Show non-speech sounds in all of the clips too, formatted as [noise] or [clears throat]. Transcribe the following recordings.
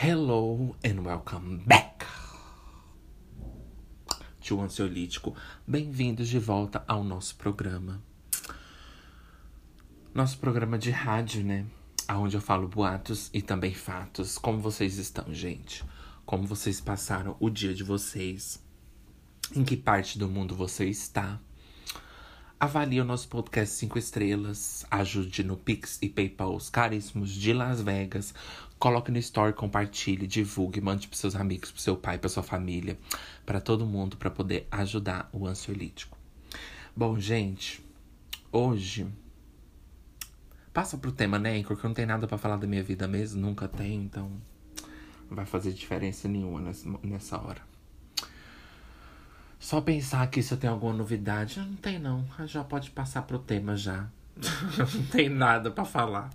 Hello and welcome back to Ansiolítico. Bem-vindos de volta ao nosso programa. Nosso programa de rádio, né? Onde eu falo boatos e também fatos. Como vocês estão, gente? Como vocês passaram o dia de vocês? Em que parte do mundo você está? Avalie o nosso podcast 5 estrelas, ajude no Pix e PayPal os caríssimos de Las Vegas, coloque no store, compartilhe, divulgue, mande para seus amigos, para seu pai, para sua família, para todo mundo para poder ajudar o ansiolítico. Bom, gente, hoje passa pro tema, né, porque eu não tenho nada para falar da minha vida mesmo, nunca tem, então não vai fazer diferença nenhuma nessa, nessa hora. Só pensar aqui se eu tenho alguma novidade. Não tem, não. Já pode passar pro tema já. [laughs] não tem nada para falar.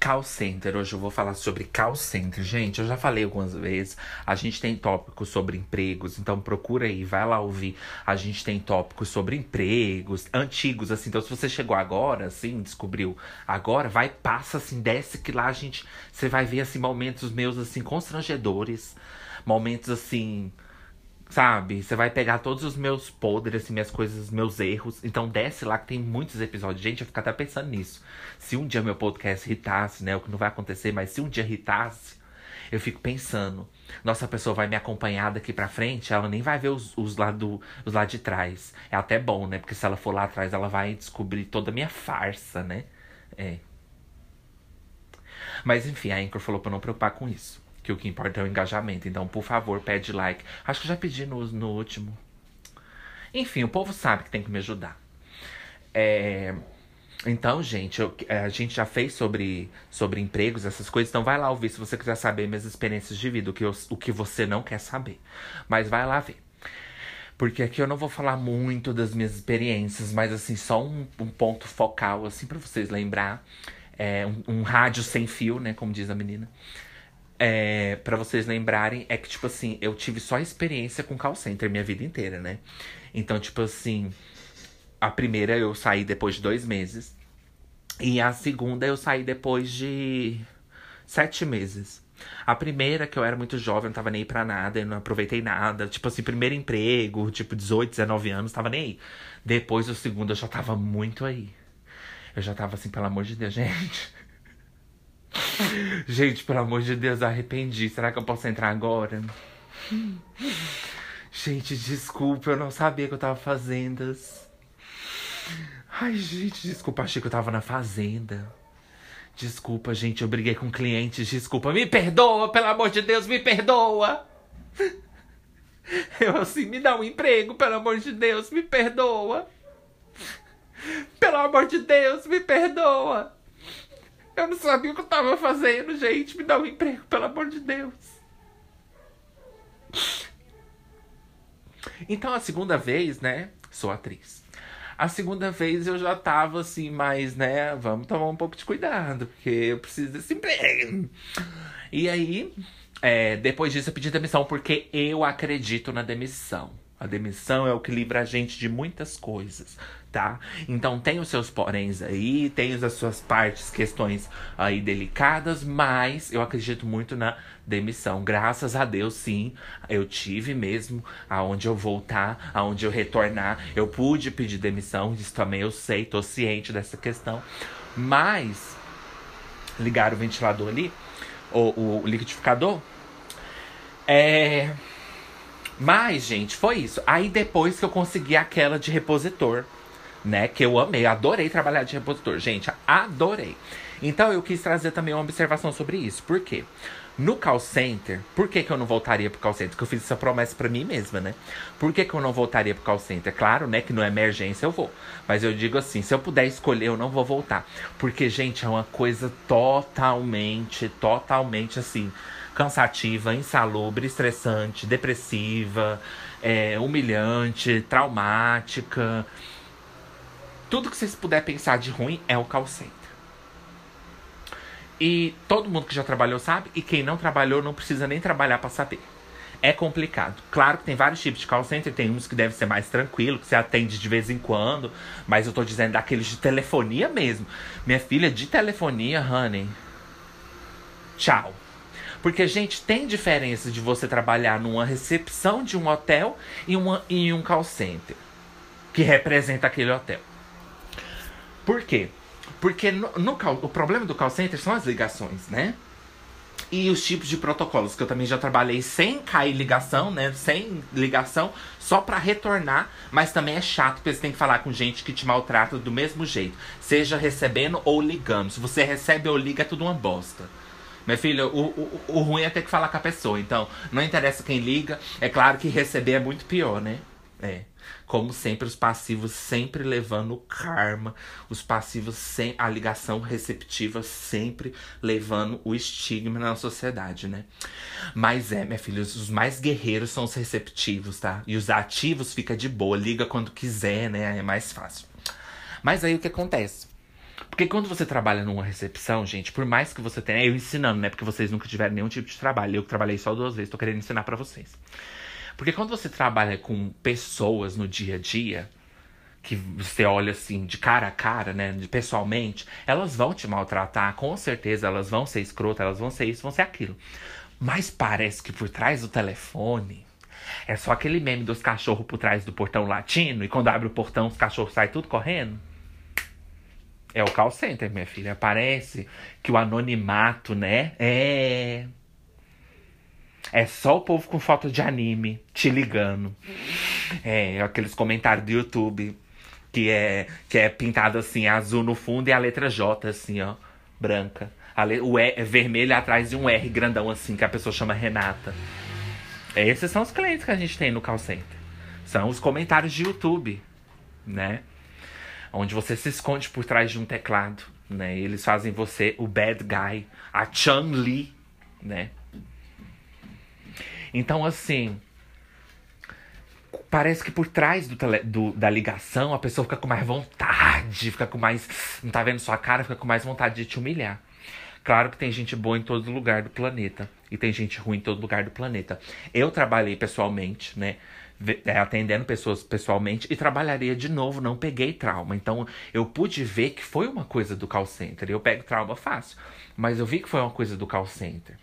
Call center. Hoje eu vou falar sobre call center. Gente, eu já falei algumas vezes. A gente tem tópicos sobre empregos, então procura aí, vai lá ouvir. A gente tem tópicos sobre empregos antigos, assim. Então, se você chegou agora, assim, descobriu agora, vai, passa assim, desce que lá a gente. Você vai ver, assim, momentos meus, assim, constrangedores. Momentos, assim Sabe? Você vai pegar todos os meus podres, minhas coisas, meus erros. Então desce lá que tem muitos episódios. Gente, eu fico até pensando nisso. Se um dia meu podcast irritasse, né? O que não vai acontecer, mas se um dia irritasse, eu fico pensando. Nossa, pessoa vai me acompanhar daqui pra frente, ela nem vai ver os, os, lá, do, os lá de trás. É até bom, né? Porque se ela for lá atrás, ela vai descobrir toda a minha farsa, né? É. Mas enfim, a Anchor falou pra não preocupar com isso que o que importa é o engajamento. Então, por favor, pede like. Acho que já pedi no, no último. Enfim, o povo sabe que tem que me ajudar. É... Então, gente, eu, é, a gente já fez sobre, sobre empregos, essas coisas. Então, vai lá ouvir se você quiser saber minhas experiências de vida, o que, eu, o que você não quer saber. Mas vai lá ver. Porque aqui eu não vou falar muito das minhas experiências, mas assim, só um, um ponto focal, assim, para vocês lembrar. É, um, um rádio sem fio, né? Como diz a menina é, para vocês lembrarem, é que, tipo assim, eu tive só experiência com call center minha vida inteira, né? Então, tipo assim, a primeira eu saí depois de dois meses. E a segunda eu saí depois de sete meses. A primeira, que eu era muito jovem, não tava nem aí pra nada, eu não aproveitei nada. Tipo assim, primeiro emprego, tipo 18, 19 anos, tava nem aí. Depois o segundo eu já tava muito aí. Eu já tava assim, pelo amor de Deus, [laughs] gente. [laughs] Gente, pelo amor de Deus, arrependi. Será que eu posso entrar agora? Gente, desculpa, eu não sabia que eu tava fazendo. Ai, gente, desculpa, achei que eu tava na fazenda. Desculpa, gente, eu briguei com clientes. Desculpa, me perdoa, pelo amor de Deus, me perdoa. [laughs] Eu assim, me dá um emprego, pelo amor de Deus, me perdoa. Pelo amor de Deus, me perdoa. Eu não sabia o que eu tava fazendo, gente. Me dá um emprego, pelo amor de Deus. Então, a segunda vez, né? Sou atriz. A segunda vez eu já tava assim, mais, né? Vamos tomar um pouco de cuidado, porque eu preciso desse emprego. E aí, é, depois disso, eu pedi demissão, porque eu acredito na demissão. A demissão é o que livra a gente de muitas coisas, tá? Então tem os seus poréns aí, tem as suas partes, questões aí delicadas, mas eu acredito muito na demissão. Graças a Deus, sim, eu tive mesmo aonde eu voltar, aonde eu retornar. Eu pude pedir demissão, isso também eu sei, tô ciente dessa questão. Mas ligar o ventilador ali, o, o liquidificador, é mas, gente, foi isso. Aí depois que eu consegui aquela de repositor, né? Que eu amei, adorei trabalhar de repositor. Gente, adorei. Então eu quis trazer também uma observação sobre isso. Por quê? No call center, por que, que eu não voltaria pro call center? Porque eu fiz essa promessa para mim mesma, né? Por que, que eu não voltaria pro call center? Claro, né, que não é emergência eu vou. Mas eu digo assim, se eu puder escolher, eu não vou voltar. Porque, gente, é uma coisa totalmente, totalmente assim cansativa, insalubre, estressante, depressiva, é, humilhante, traumática. Tudo que vocês puderem pensar de ruim é o call center. E todo mundo que já trabalhou sabe, e quem não trabalhou não precisa nem trabalhar para saber. é complicado. Claro que tem vários tipos de call center, tem uns que devem ser mais tranquilo, que você atende de vez em quando, mas eu tô dizendo daqueles de telefonia mesmo. Minha filha, de telefonia, honey. Tchau. Porque, gente, tem diferença de você trabalhar numa recepção de um hotel e uma, um call center que representa aquele hotel. Por quê? Porque no, no, o problema do call center são as ligações, né? e os tipos de protocolos, que eu também já trabalhei sem cair ligação, né? Sem ligação, só para retornar, mas também é chato porque você tem que falar com gente que te maltrata do mesmo jeito, seja recebendo ou ligando. Se você recebe ou liga, é tudo uma bosta. Minha filha, o, o, o ruim é ter que falar com a pessoa. Então, não interessa quem liga. É claro que receber é muito pior, né? É. Como sempre, os passivos sempre levando karma. Os passivos sem a ligação receptiva sempre levando o estigma na sociedade, né? Mas é, minha filha, os mais guerreiros são os receptivos, tá? E os ativos fica de boa, liga quando quiser, né? É mais fácil. Mas aí o que acontece? Porque quando você trabalha numa recepção, gente, por mais que você tenha. Eu ensinando, né? Porque vocês nunca tiveram nenhum tipo de trabalho. Eu que trabalhei só duas vezes, tô querendo ensinar para vocês. Porque quando você trabalha com pessoas no dia a dia, que você olha assim de cara a cara, né, pessoalmente, elas vão te maltratar, com certeza elas vão ser escrotas, elas vão ser isso, vão ser aquilo. Mas parece que por trás do telefone é só aquele meme dos cachorros por trás do portão latino e quando abre o portão os cachorros saem tudo correndo. É o call center, minha filha. Parece que o anonimato, né? É é só o povo com foto de anime te ligando. É, aqueles comentários do YouTube que é, que é pintado assim, azul no fundo e a letra J, assim, ó, branca. A le... O E é vermelho atrás de um R grandão, assim, que a pessoa chama Renata. Esses são os clientes que a gente tem no call center. São os comentários de YouTube, né? Onde você se esconde por trás de um teclado, né? Eles fazem você o bad guy, a Chun-Li, né? Então, assim. Parece que por trás do, tele, do, da ligação a pessoa fica com mais vontade, fica com mais. Não tá vendo sua cara, fica com mais vontade de te humilhar. Claro que tem gente boa em todo lugar do planeta. E tem gente ruim em todo lugar do planeta. Eu trabalhei pessoalmente, né? É, atendendo pessoas pessoalmente e trabalharia de novo, não peguei trauma. Então eu pude ver que foi uma coisa do call center. Eu pego trauma fácil, mas eu vi que foi uma coisa do call center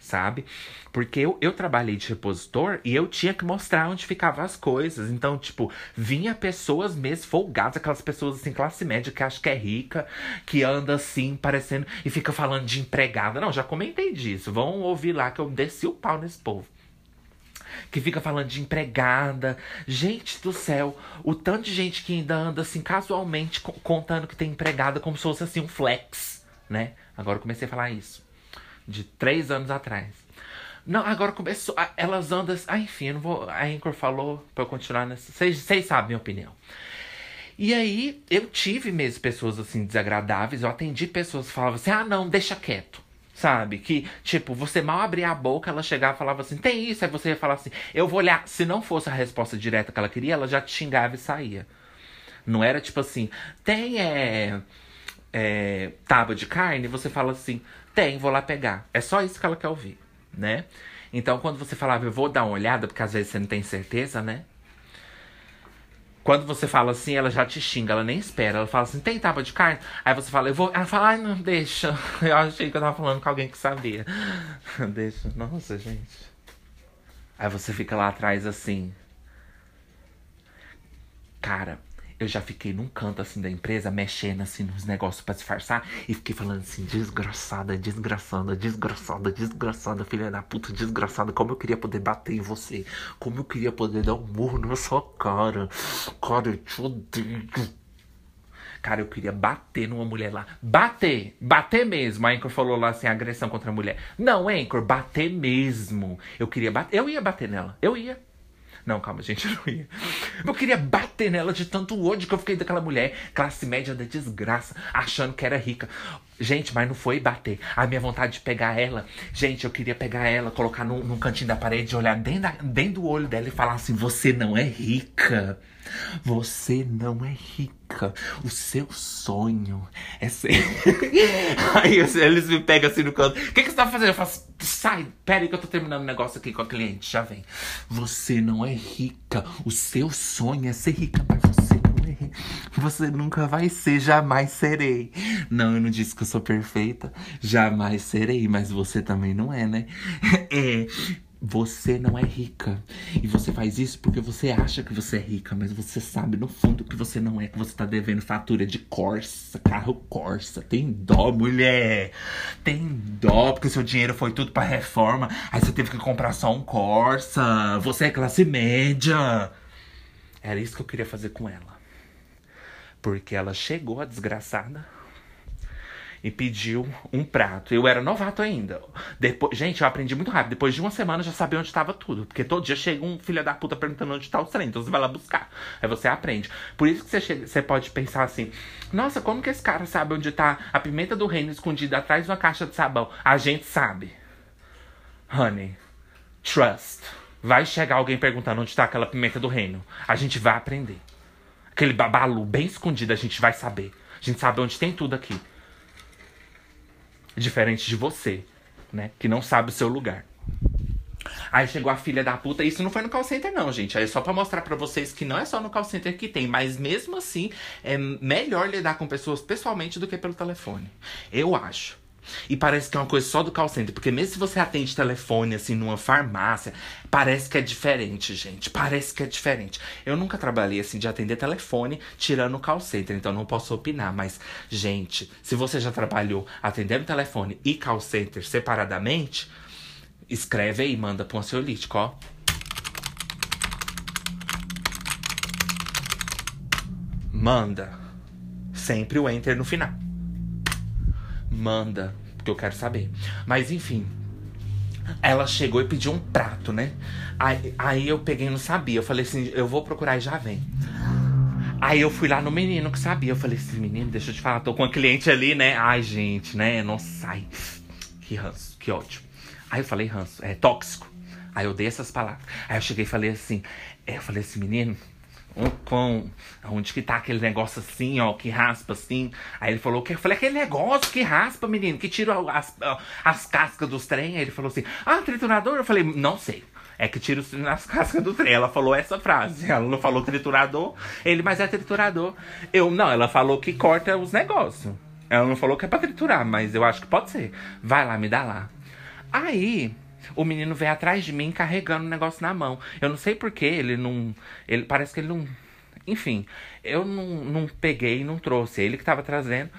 sabe? Porque eu, eu trabalhei de repositor e eu tinha que mostrar onde ficavam as coisas. Então, tipo, vinha pessoas mesmo folgadas, aquelas pessoas assim, classe média, que acha que é rica, que anda assim, parecendo, e fica falando de empregada. Não, já comentei disso. Vão ouvir lá que eu desci o pau nesse povo que fica falando de empregada. Gente do céu, o tanto de gente que ainda anda assim casualmente contando que tem empregada como se fosse assim um flex, né? Agora eu comecei a falar isso de três anos atrás. Não, agora começou. Elas andam. Ah, enfim, eu não vou. A Anchor falou pra eu continuar nessa. Vocês sabem minha opinião. E aí, eu tive mesmo pessoas assim desagradáveis. Eu atendi pessoas que falavam assim: ah, não, deixa quieto. Sabe? Que, tipo, você mal abria a boca, ela chegava e falava assim: tem isso. Aí você ia falar assim: eu vou olhar. Se não fosse a resposta direta que ela queria, ela já te xingava e saía. Não era tipo assim: tem é, é, tábua de carne? Você fala assim: tem, vou lá pegar. É só isso que ela quer ouvir, né? Então, quando você falava, eu vou dar uma olhada, porque às vezes você não tem certeza, né? Quando você fala assim, ela já te xinga, ela nem espera. Ela fala assim, tem tábua de carne? Aí você fala, eu vou. Ela fala, ai, não, deixa. [laughs] Eu achei que eu tava falando com alguém que sabia. [laughs] deixa. Nossa, gente. Aí você fica lá atrás assim. Cara, eu já fiquei num canto assim da empresa, mexendo assim nos negócios para disfarçar e fiquei falando assim: desgraçada, desgraçada, desgraçada, desgraçada, filha da puta, desgraçada. Como eu queria poder bater em você, como eu queria poder dar um murro na sua cara. Cara, eu te odeio. Cara, eu queria bater numa mulher lá. Bater! Bater mesmo. A Anchor falou lá assim, agressão contra a mulher. Não, Anchor, bater mesmo. Eu queria bater. Eu ia bater nela. Eu ia. Não, calma, gente, [laughs] eu não ia. Eu queria bater nela de tanto ódio que eu fiquei daquela mulher, classe média da desgraça, achando que era rica. Gente, mas não foi bater. A minha vontade de pegar ela. Gente, eu queria pegar ela, colocar num, num cantinho da parede, olhar dentro, da, dentro do olho dela e falar assim: Você não é rica. Você não é rica. O seu sonho é ser. [laughs] aí eles me pegam assim no canto. O que, que você tá fazendo? Eu faço. Sai, pera aí que eu tô terminando um negócio aqui com a cliente. Já vem. Você não é rica. O seu sonho é ser rica, mas você não é rica. Você nunca vai ser, jamais serei. Não, eu não disse que eu sou perfeita. Jamais serei, mas você também não é, né? [laughs] É. Você não é rica. E você faz isso porque você acha que você é rica, mas você sabe no fundo que você não é, que você tá devendo fatura de Corsa, carro Corsa. Tem dó, mulher. Tem dó, porque seu dinheiro foi tudo pra reforma. Aí você teve que comprar só um Corsa. Você é classe média. Era isso que eu queria fazer com ela. Porque ela chegou, a desgraçada e pediu um prato. Eu era novato ainda. Depois, gente, eu aprendi muito rápido. Depois de uma semana eu já sabia onde estava tudo. Porque todo dia chega um filho da puta perguntando onde está o trem. Então você vai lá buscar. Aí você aprende. Por isso que você, chega, você pode pensar assim: nossa, como que esse cara sabe onde está a pimenta do reino escondida atrás de uma caixa de sabão? A gente sabe. Honey, trust. Vai chegar alguém perguntando onde está aquela pimenta do reino. A gente vai aprender. Aquele babalu bem escondido, a gente vai saber. A gente sabe onde tem tudo aqui. Diferente de você, né? Que não sabe o seu lugar. Aí chegou a filha da puta. Isso não foi no call center, não, gente. Aí é só pra mostrar pra vocês que não é só no call center que tem. Mas mesmo assim, é melhor lidar com pessoas pessoalmente do que pelo telefone. Eu acho. E parece que é uma coisa só do call center. Porque mesmo se você atende telefone, assim, numa farmácia, parece que é diferente, gente. Parece que é diferente. Eu nunca trabalhei, assim, de atender telefone tirando o call center. Então não posso opinar. Mas, gente, se você já trabalhou atendendo telefone e call center separadamente, escreve aí manda pro ansiolítico, ó. Manda. Sempre o enter no final manda, porque eu quero saber. Mas enfim, ela chegou e pediu um prato, né? Aí, aí eu peguei não sabia. Eu falei assim: eu vou procurar e já vem. Aí eu fui lá no menino que sabia. Eu falei assim: menino, deixa eu te falar, tô com uma cliente ali, né? Ai, gente, né? Não sai. Que ranço, que ódio. Aí eu falei: ranço, é tóxico. Aí eu dei essas palavras. Aí eu cheguei e falei assim: é, eu falei assim, menino, um com onde que tá aquele negócio assim, ó, que raspa assim. Aí ele falou que eu falei aquele negócio que raspa, menino, que tira as, as cascas dos trem. Aí ele falou assim: "Ah, triturador?" Eu falei: "Não sei". É que tira as cascas do trem. Ela falou essa frase. Ela não falou triturador. Ele, mas é triturador. Eu, não, ela falou que corta os negócios. Ela não falou que é pra triturar, mas eu acho que pode ser. Vai lá, me dá lá. Aí, o menino veio atrás de mim carregando o negócio na mão. Eu não sei porquê, ele não. Ele parece que ele não. Enfim, eu não, não peguei não trouxe. Ele que tava trazendo.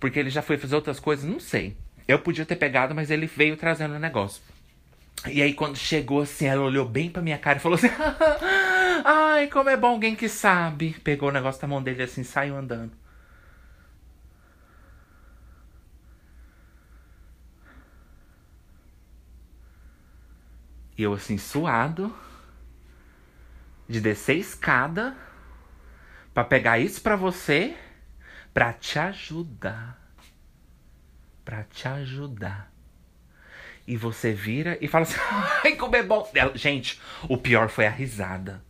Porque ele já foi fazer outras coisas, não sei. Eu podia ter pegado, mas ele veio trazendo o negócio. E aí, quando chegou assim, ela olhou bem pra minha cara e falou assim: [laughs] Ai, como é bom alguém que sabe. Pegou o negócio da mão dele assim, saiu andando. E eu assim, suado, de descer escada para pegar isso para você, para te ajudar. Para te ajudar. E você vira e fala assim: [laughs] ai, como é bom. Gente, o pior foi a risada.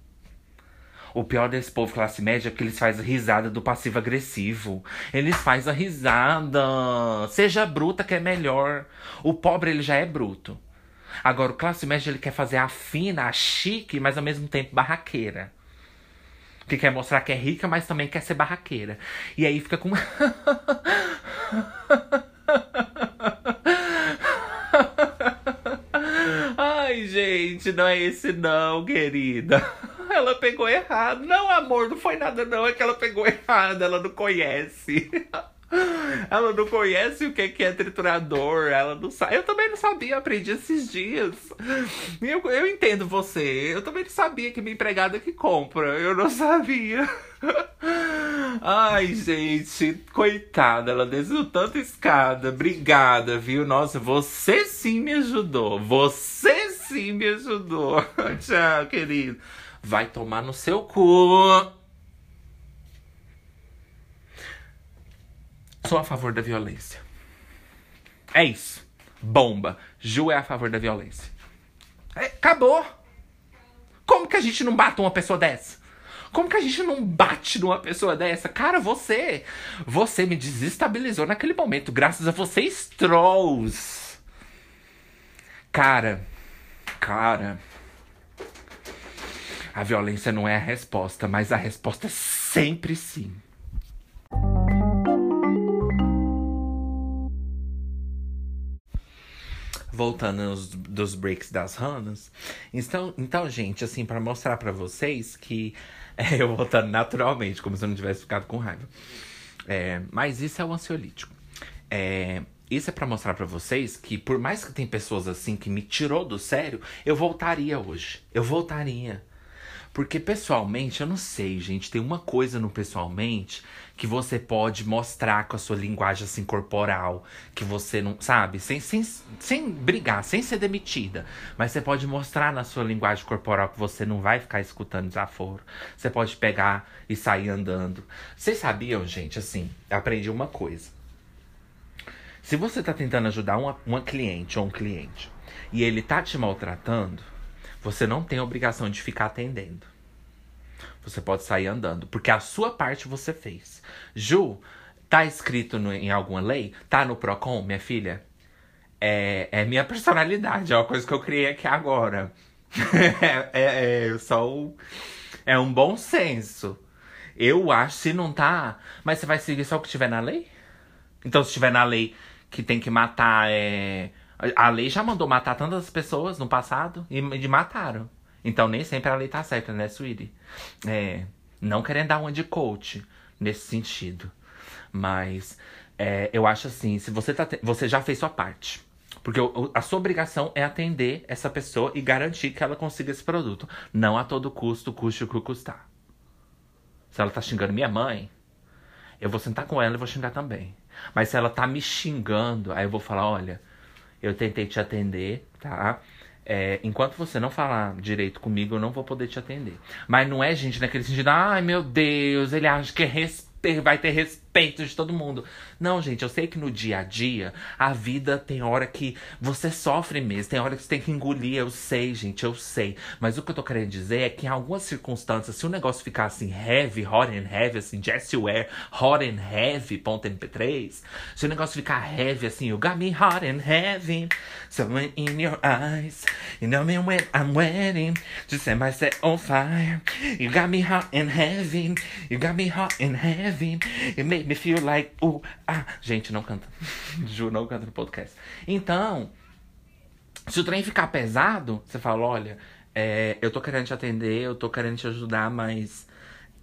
O pior desse povo classe média é que eles fazem risada do passivo agressivo. Eles fazem a risada. Seja bruta que é melhor. O pobre ele já é bruto. Agora, o classe média ele quer fazer a fina, a chique, mas ao mesmo tempo barraqueira. Que quer mostrar que é rica, mas também quer ser barraqueira. E aí fica com. [laughs] Ai, gente, não é esse não, querida. Ela pegou errado. Não, amor, não foi nada não. É que ela pegou errado. Ela não conhece. [laughs] Ela não conhece o que é triturador, ela não sabe. Eu também não sabia, aprendi esses dias. Eu, eu entendo você. Eu também não sabia que minha empregada que compra. Eu não sabia. Ai, gente, coitada, ela desceu tanta escada. Obrigada, viu? Nossa, você sim me ajudou. Você sim me ajudou. [laughs] Tchau, querido. Vai tomar no seu cu. Sou a favor da violência. É isso. Bomba. Ju é a favor da violência. É, acabou. Como que a gente não bate uma pessoa dessa? Como que a gente não bate numa pessoa dessa? Cara, você. Você me desestabilizou naquele momento, graças a vocês, trolls. Cara. Cara. A violência não é a resposta, mas a resposta é sempre sim. Voltando nos, dos breaks das ranas. Então, então gente, assim, para mostrar para vocês que [laughs] é, eu voltando naturalmente, como se eu não tivesse ficado com raiva. É, mas isso é o ansiolítico. É, isso é para mostrar para vocês que por mais que tem pessoas assim que me tirou do sério, eu voltaria hoje. Eu voltaria. Porque pessoalmente, eu não sei, gente, tem uma coisa no pessoalmente que você pode mostrar com a sua linguagem assim corporal, que você não, sabe, sem, sem, sem brigar, sem ser demitida, mas você pode mostrar na sua linguagem corporal que você não vai ficar escutando desaforo. Você pode pegar e sair andando. Vocês sabiam, gente, assim, aprendi uma coisa. Se você tá tentando ajudar uma, uma cliente ou um cliente e ele tá te maltratando, você não tem obrigação de ficar atendendo. Você pode sair andando, porque a sua parte você fez. Ju, tá escrito no, em alguma lei? Tá no Procon, minha filha? É, é minha personalidade, é uma coisa que eu criei aqui agora. [laughs] é, é, é, só o, é um bom senso. Eu acho, se não tá. Mas você vai seguir só o que tiver na lei? Então, se tiver na lei que tem que matar é, a lei já mandou matar tantas pessoas no passado e, e mataram. Então nem sempre a lei tá certa, né, Sweetie? É, não querendo dar uma de coach nesse sentido. Mas é, eu acho assim, se você, tá, você já fez sua parte. Porque a sua obrigação é atender essa pessoa e garantir que ela consiga esse produto. Não a todo custo, custe o que custar. Se ela tá xingando minha mãe, eu vou sentar com ela e vou xingar também. Mas se ela tá me xingando, aí eu vou falar, olha, eu tentei te atender, tá? É, enquanto você não falar direito comigo, eu não vou poder te atender. Mas não é, gente, naquele sentido, ai meu Deus, ele acha que é ter, vai ter respeito de todo mundo. Não, gente, eu sei que no dia a dia, a vida tem hora que você sofre mesmo, tem hora que você tem que engolir, eu sei, gente, eu sei. Mas o que eu tô querendo dizer é que em algumas circunstâncias, se o negócio ficar assim, heavy, hot and heavy, assim, Jessie Ware, hot and heavy, ponto MP3, se o negócio ficar heavy, assim, you got me hot and heavy, someone in your eyes, you know me when I'm waiting, to set myself on fire, you got me hot and heavy, you got me hot and heavy. It made me feel like. Uh, ah. Gente, não canta. [laughs] Ju, não canta no podcast. Então, se o trem ficar pesado, você fala: olha, é, eu tô querendo te atender, eu tô querendo te ajudar, mas.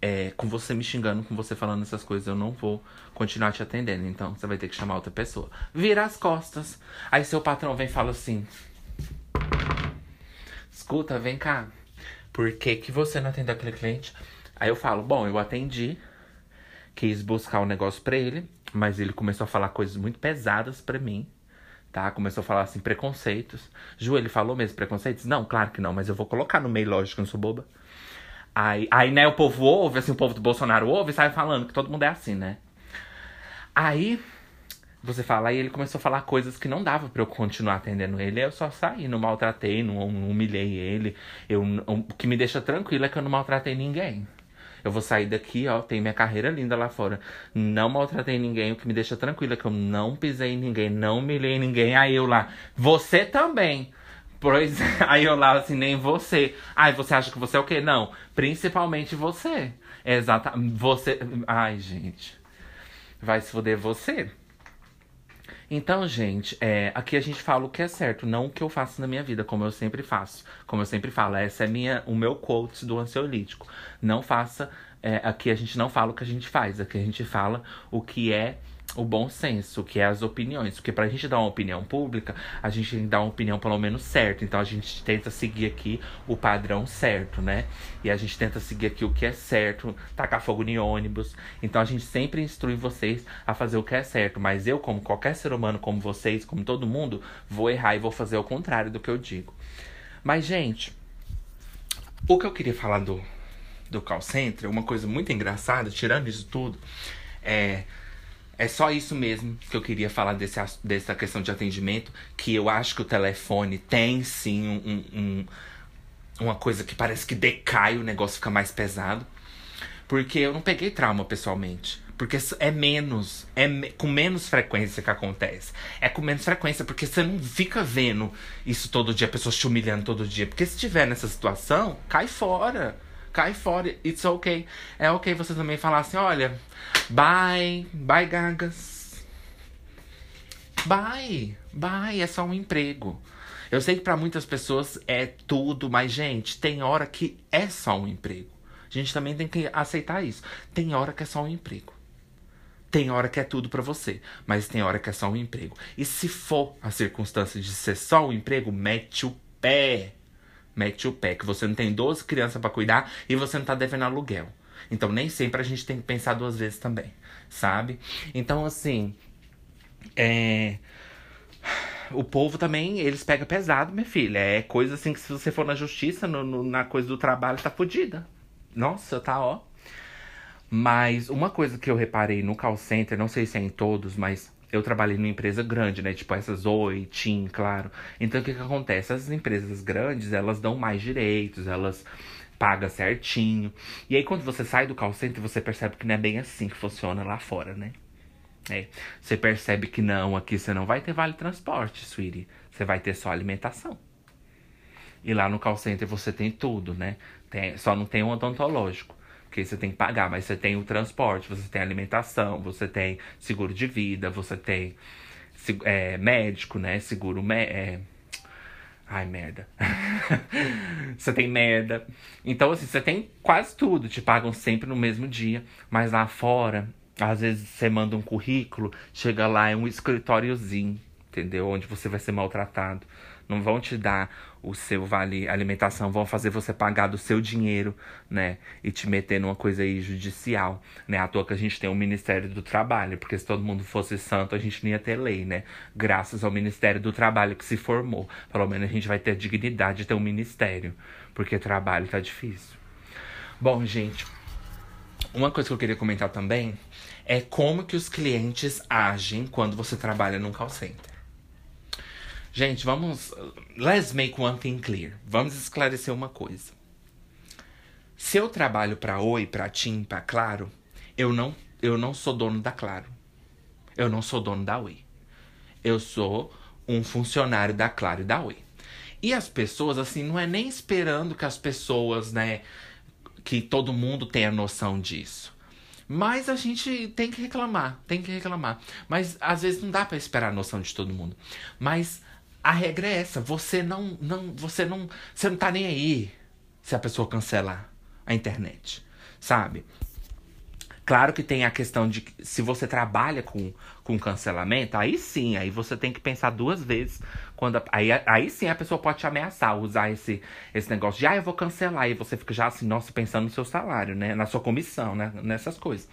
É, com você me xingando, com você falando essas coisas, eu não vou continuar te atendendo. Então, você vai ter que chamar outra pessoa. Vira as costas. Aí seu patrão vem e fala assim: Escuta, vem cá. Por que, que você não atendeu aquele cliente? Aí eu falo: Bom, eu atendi, quis buscar um negócio para ele, mas ele começou a falar coisas muito pesadas para mim, tá? Começou a falar assim, preconceitos. Ju, ele falou mesmo preconceitos? Não, claro que não, mas eu vou colocar no meio, lógico, eu não sou boba. Aí, aí, né, o povo ouve, assim, o povo do Bolsonaro ouve e sai falando que todo mundo é assim, né? Aí, você fala, aí ele começou a falar coisas que não dava para eu continuar atendendo ele. Eu só saí, não maltratei, não, não humilhei ele. Eu, o que me deixa tranquilo é que eu não maltratei ninguém. Eu vou sair daqui, ó, tem minha carreira linda lá fora. Não maltratei ninguém, o que me deixa tranquila é que eu não pisei em ninguém, não humilhei ninguém. Aí eu lá, você também. Pois [laughs] aí eu lá assim, nem você. Ai, você acha que você é o quê? Não, principalmente você. Exata, você. Ai, gente. Vai se foder você. Então, gente, é, aqui a gente fala o que é certo, não o que eu faço na minha vida, como eu sempre faço. Como eu sempre falo, essa é minha, o meu quote do ansiolítico. Não faça. É, aqui a gente não fala o que a gente faz, aqui a gente fala o que é o bom senso, que é as opiniões. Porque pra gente dar uma opinião pública, a gente tem que dar uma opinião pelo menos certa. Então a gente tenta seguir aqui o padrão certo, né? E a gente tenta seguir aqui o que é certo, tacar fogo em ônibus. Então a gente sempre instrui vocês a fazer o que é certo. Mas eu, como qualquer ser humano, como vocês, como todo mundo, vou errar e vou fazer o contrário do que eu digo. Mas, gente, o que eu queria falar do, do call center, uma coisa muito engraçada, tirando isso tudo, é É só isso mesmo que eu queria falar desse, dessa questão de atendimento. Que eu acho que o telefone tem sim um, um, uma coisa que parece que decai, o negócio fica mais pesado. Porque eu não peguei trauma pessoalmente. Porque é menos, é com menos frequência que acontece. É com menos frequência, porque você não fica vendo isso todo dia, pessoas te humilhando todo dia. Porque se estiver nessa situação, cai fora. Cai fora, it's ok. É ok você também falar assim: olha, bye, bye, gagas. Bye, bye, é só um emprego. Eu sei que para muitas pessoas é tudo, mas, gente, tem hora que é só um emprego. A gente também tem que aceitar isso. Tem hora que é só um emprego. Tem hora que é tudo para você, mas tem hora que é só um emprego. E se for a circunstância de ser só um emprego, mete o pé. Mete o pé, que você não tem 12 crianças para cuidar e você não tá devendo aluguel. Então nem sempre a gente tem que pensar duas vezes também, sabe? Então assim, é o povo também, eles pegam pesado, minha filha. É coisa assim que se você for na justiça, no, no, na coisa do trabalho, tá fodida. Nossa, tá ó. Mas uma coisa que eu reparei no call center, não sei se é em todos, mas eu trabalhei numa empresa grande, né? Tipo essas Oi, TIM, claro. Então o que que acontece? Essas empresas grandes, elas dão mais direitos, elas pagam certinho. E aí quando você sai do call center, você percebe que não é bem assim que funciona lá fora, né? É. Você percebe que não, aqui você não vai ter vale transporte, sweetie. Você vai ter só alimentação. E lá no call center você tem tudo, né? Tem, só não tem um odontológico porque você tem que pagar, mas você tem o transporte, você tem alimentação, você tem seguro de vida, você tem é, médico, né? Seguro. É... Ai, merda. [laughs] você tem merda. Então, assim, você tem quase tudo. Te pagam sempre no mesmo dia. Mas lá fora, às vezes você manda um currículo, chega lá, é um escritóriozinho, entendeu? Onde você vai ser maltratado. Não vão te dar o seu vale alimentação, vão fazer você pagar do seu dinheiro, né? E te meter numa coisa aí judicial, né? À toa que a gente tem o Ministério do Trabalho, porque se todo mundo fosse santo, a gente não ia ter lei, né? Graças ao Ministério do Trabalho que se formou. Pelo menos a gente vai ter dignidade de ter um ministério, porque trabalho tá difícil. Bom, gente, uma coisa que eu queria comentar também é como que os clientes agem quando você trabalha num call center. Gente, vamos. Let's make one thing clear. Vamos esclarecer uma coisa. Se eu trabalho para Oi, para TIM, para Claro, eu não, eu não sou dono da Claro. Eu não sou dono da Oi. Eu sou um funcionário da Claro e da Oi. E as pessoas, assim, não é nem esperando que as pessoas, né, que todo mundo tenha noção disso. Mas a gente tem que reclamar, tem que reclamar. Mas às vezes não dá para esperar a noção de todo mundo. Mas a regra é essa, você não, não, você não, você não tá nem aí se a pessoa cancelar a internet, sabe? Claro que tem a questão de se você trabalha com, com cancelamento, aí sim, aí você tem que pensar duas vezes. quando aí, aí sim a pessoa pode te ameaçar, usar esse, esse negócio de ah, eu vou cancelar. E você fica já assim, nossa, pensando no seu salário, né? Na sua comissão, né? Nessas coisas.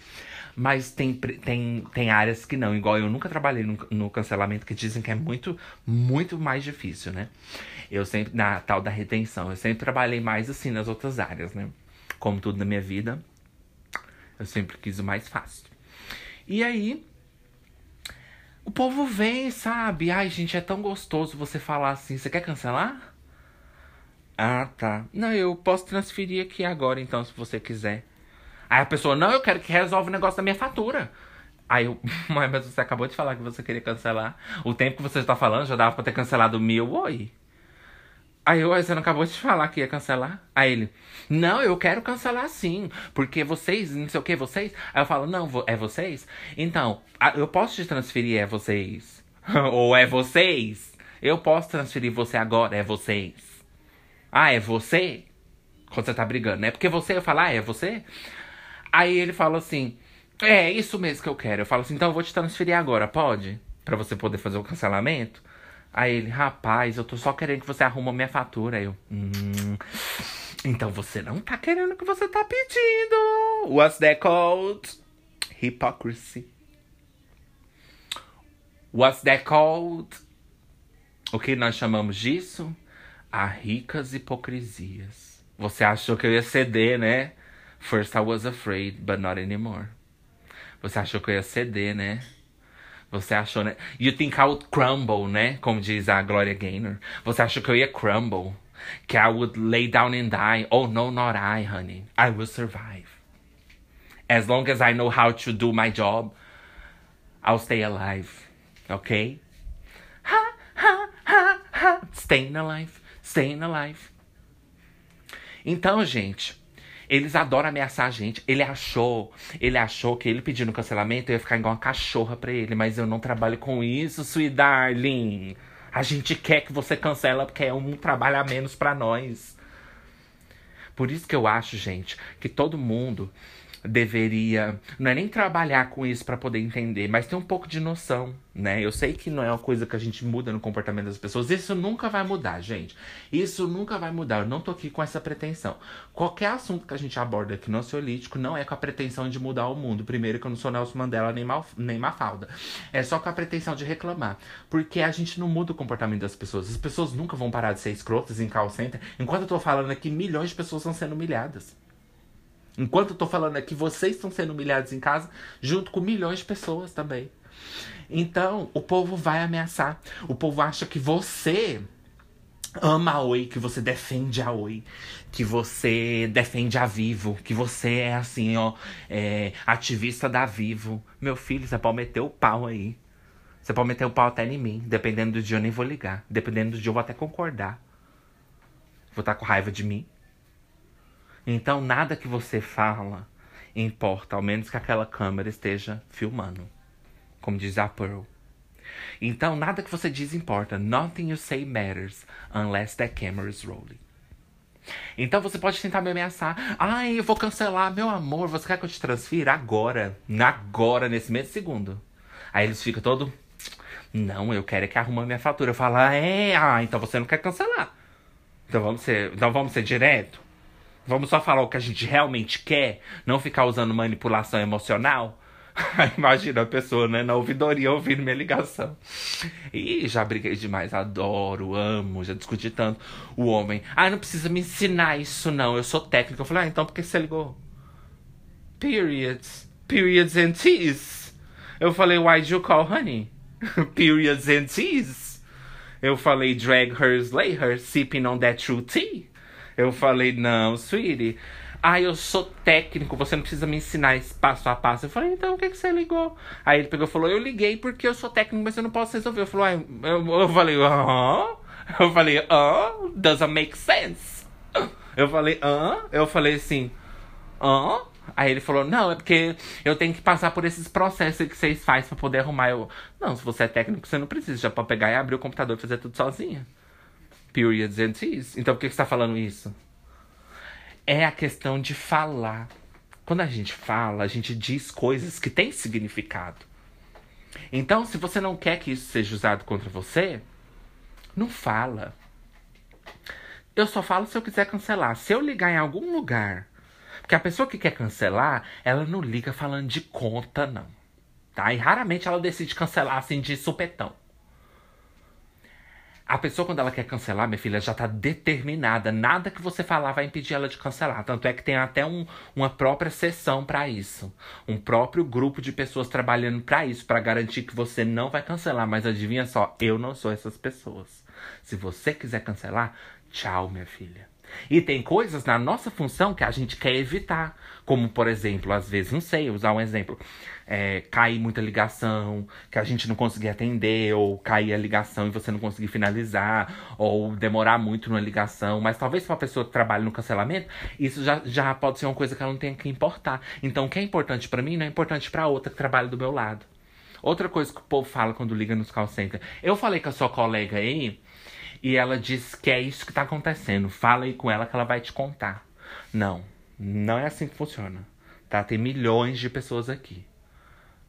Mas tem, tem, tem áreas que não, igual eu nunca trabalhei no, no cancelamento, que dizem que é muito, muito mais difícil, né? Eu sempre, na tal da retenção, eu sempre trabalhei mais assim nas outras áreas, né? Como tudo na minha vida, eu sempre quis o mais fácil. E aí, o povo vem, sabe? Ai, gente, é tão gostoso você falar assim, você quer cancelar? Ah, tá. Não, eu posso transferir aqui agora, então, se você quiser. Aí a pessoa, não, eu quero que resolva o negócio da minha fatura. Aí eu, [laughs] mas você acabou de falar que você queria cancelar. O tempo que você está falando já dava pra ter cancelado mil, oi. Aí eu, você não acabou de falar que ia cancelar? Aí ele, não, eu quero cancelar sim, porque vocês, não sei o que, vocês. Aí eu falo, não, é vocês? Então, eu posso te transferir, é vocês. [laughs] Ou é vocês? Eu posso transferir você agora, é vocês. Ah, é você? Quando você tá brigando, né? Porque você, eu falo, ah, é você? Aí ele fala assim: É, isso mesmo que eu quero. Eu falo assim: então eu vou te transferir agora, pode? Pra você poder fazer o cancelamento? Aí ele, rapaz, eu tô só querendo que você arruma minha fatura. Aí eu, hum. Então você não tá querendo o que você tá pedindo. What's that called? Hypocrisy. What's that called? O que nós chamamos disso? A ricas hipocrisias. Você achou que eu ia ceder, né? First I was afraid, but not anymore. Você achou que eu ia ceder, né? Você achou, né? You think I would crumble, né? Como diz a Gloria Gaynor. Você achou que eu ia crumble? Que I would lay down and die? Oh, no, not I, honey. I will survive. As long as I know how to do my job, I'll stay alive. Okay? Ha, ha, ha, ha. Staying alive. Staying alive. Então, gente, eles adoram ameaçar a gente. Ele achou, ele achou que ele pedindo cancelamento eu ia ficar igual uma cachorra pra ele, mas eu não trabalho com isso, sweet darling. A gente quer que você cancela porque é um trabalho a menos para nós. Por isso que eu acho, gente, que todo mundo deveria. Não é nem trabalhar com isso para poder entender, mas ter um pouco de noção, né? Eu sei que não é uma coisa que a gente muda no comportamento das pessoas. Isso nunca vai mudar, gente. Isso nunca vai mudar. Eu não tô aqui com essa pretensão. Qualquer assunto que a gente aborda aqui no Ansiolítico não é com a pretensão de mudar o mundo. Primeiro, que eu não sou Nelson Mandela nem, Mal, nem Mafalda. É só com a pretensão de reclamar. Porque a gente não muda o comportamento das pessoas. As pessoas nunca vão parar de ser escrotas em call center. Enquanto eu tô falando aqui, milhões de pessoas estão sendo humilhadas. Enquanto eu tô falando aqui, vocês estão sendo humilhados em casa, junto com milhões de pessoas também. Então, o povo vai ameaçar. O povo acha que você ama a Oi, que você defende a Oi, que você defende a Vivo, que você é assim, ó, é, ativista da Vivo. Meu filho, você pode meter o pau aí. Você pode meter o pau até em mim. Dependendo do dia, eu nem vou ligar. Dependendo do dia, eu vou até concordar. Vou estar tá com raiva de mim. Então, nada que você fala importa, ao menos que aquela câmera esteja filmando. Como diz a Pearl. Então, nada que você diz importa. Nothing you say matters unless that camera is rolling. Então você pode tentar me ameaçar. Ai, eu vou cancelar, meu amor. Você quer que eu te transfira? Agora. Agora, nesse mesmo segundo. Aí eles ficam todo. Não, eu quero é que arruma minha fatura. Eu falo, ah, é, ah, então você não quer cancelar. Então vamos ser, então vamos ser direto. Vamos só falar o que a gente realmente quer, não ficar usando manipulação emocional. [laughs] Imagina a pessoa, né, na ouvidoria ouvindo minha ligação. E já briguei demais, adoro, amo, já discuti tanto. O homem, ah, não precisa me ensinar isso não, eu sou técnico. Eu falei, ah, então por que você ligou? Periods, periods and teas. Eu falei, why do you call honey? [laughs] periods and teas. Eu falei, drag her, slay her, sipping on that true tea. Eu falei, não, sweetie. Ah, eu sou técnico, você não precisa me ensinar esse passo a passo. Eu falei, então o que, que você ligou? Aí ele pegou e falou, eu liguei porque eu sou técnico, mas eu não posso resolver. Eu falei, eu, eu falei, aham. Eu falei, ah, doesn't make sense. Eu falei, ah. Eu falei assim, ah. Aí ele falou, não, é porque eu tenho que passar por esses processos que vocês fazem pra poder arrumar. Eu, não, se você é técnico, você não precisa. Já pode pegar e abrir o computador e fazer tudo sozinha periods and T's. Então por que você está falando isso? É a questão de falar. Quando a gente fala, a gente diz coisas que têm significado. Então, se você não quer que isso seja usado contra você, não fala. Eu só falo se eu quiser cancelar. Se eu ligar em algum lugar, porque a pessoa que quer cancelar, ela não liga falando de conta, não. Tá? E raramente ela decide cancelar assim de supetão. A pessoa, quando ela quer cancelar, minha filha, já tá determinada. Nada que você falar vai impedir ela de cancelar. Tanto é que tem até um, uma própria sessão para isso. Um próprio grupo de pessoas trabalhando para isso, para garantir que você não vai cancelar. Mas adivinha só, eu não sou essas pessoas. Se você quiser cancelar, tchau, minha filha. E tem coisas na nossa função que a gente quer evitar. Como, por exemplo, às vezes, não sei, usar um exemplo. É, cair muita ligação, que a gente não conseguir atender, ou cair a ligação e você não conseguir finalizar, ou demorar muito numa ligação. Mas talvez para uma pessoa que trabalha no cancelamento, isso já, já pode ser uma coisa que ela não tenha que importar. Então, o que é importante para mim não é importante para outra que trabalha do meu lado. Outra coisa que o povo fala quando liga nos call centers. Eu falei com a sua colega aí e ela diz que é isso que tá acontecendo. Fala aí com ela que ela vai te contar. Não, não é assim que funciona. Tá? Tem milhões de pessoas aqui.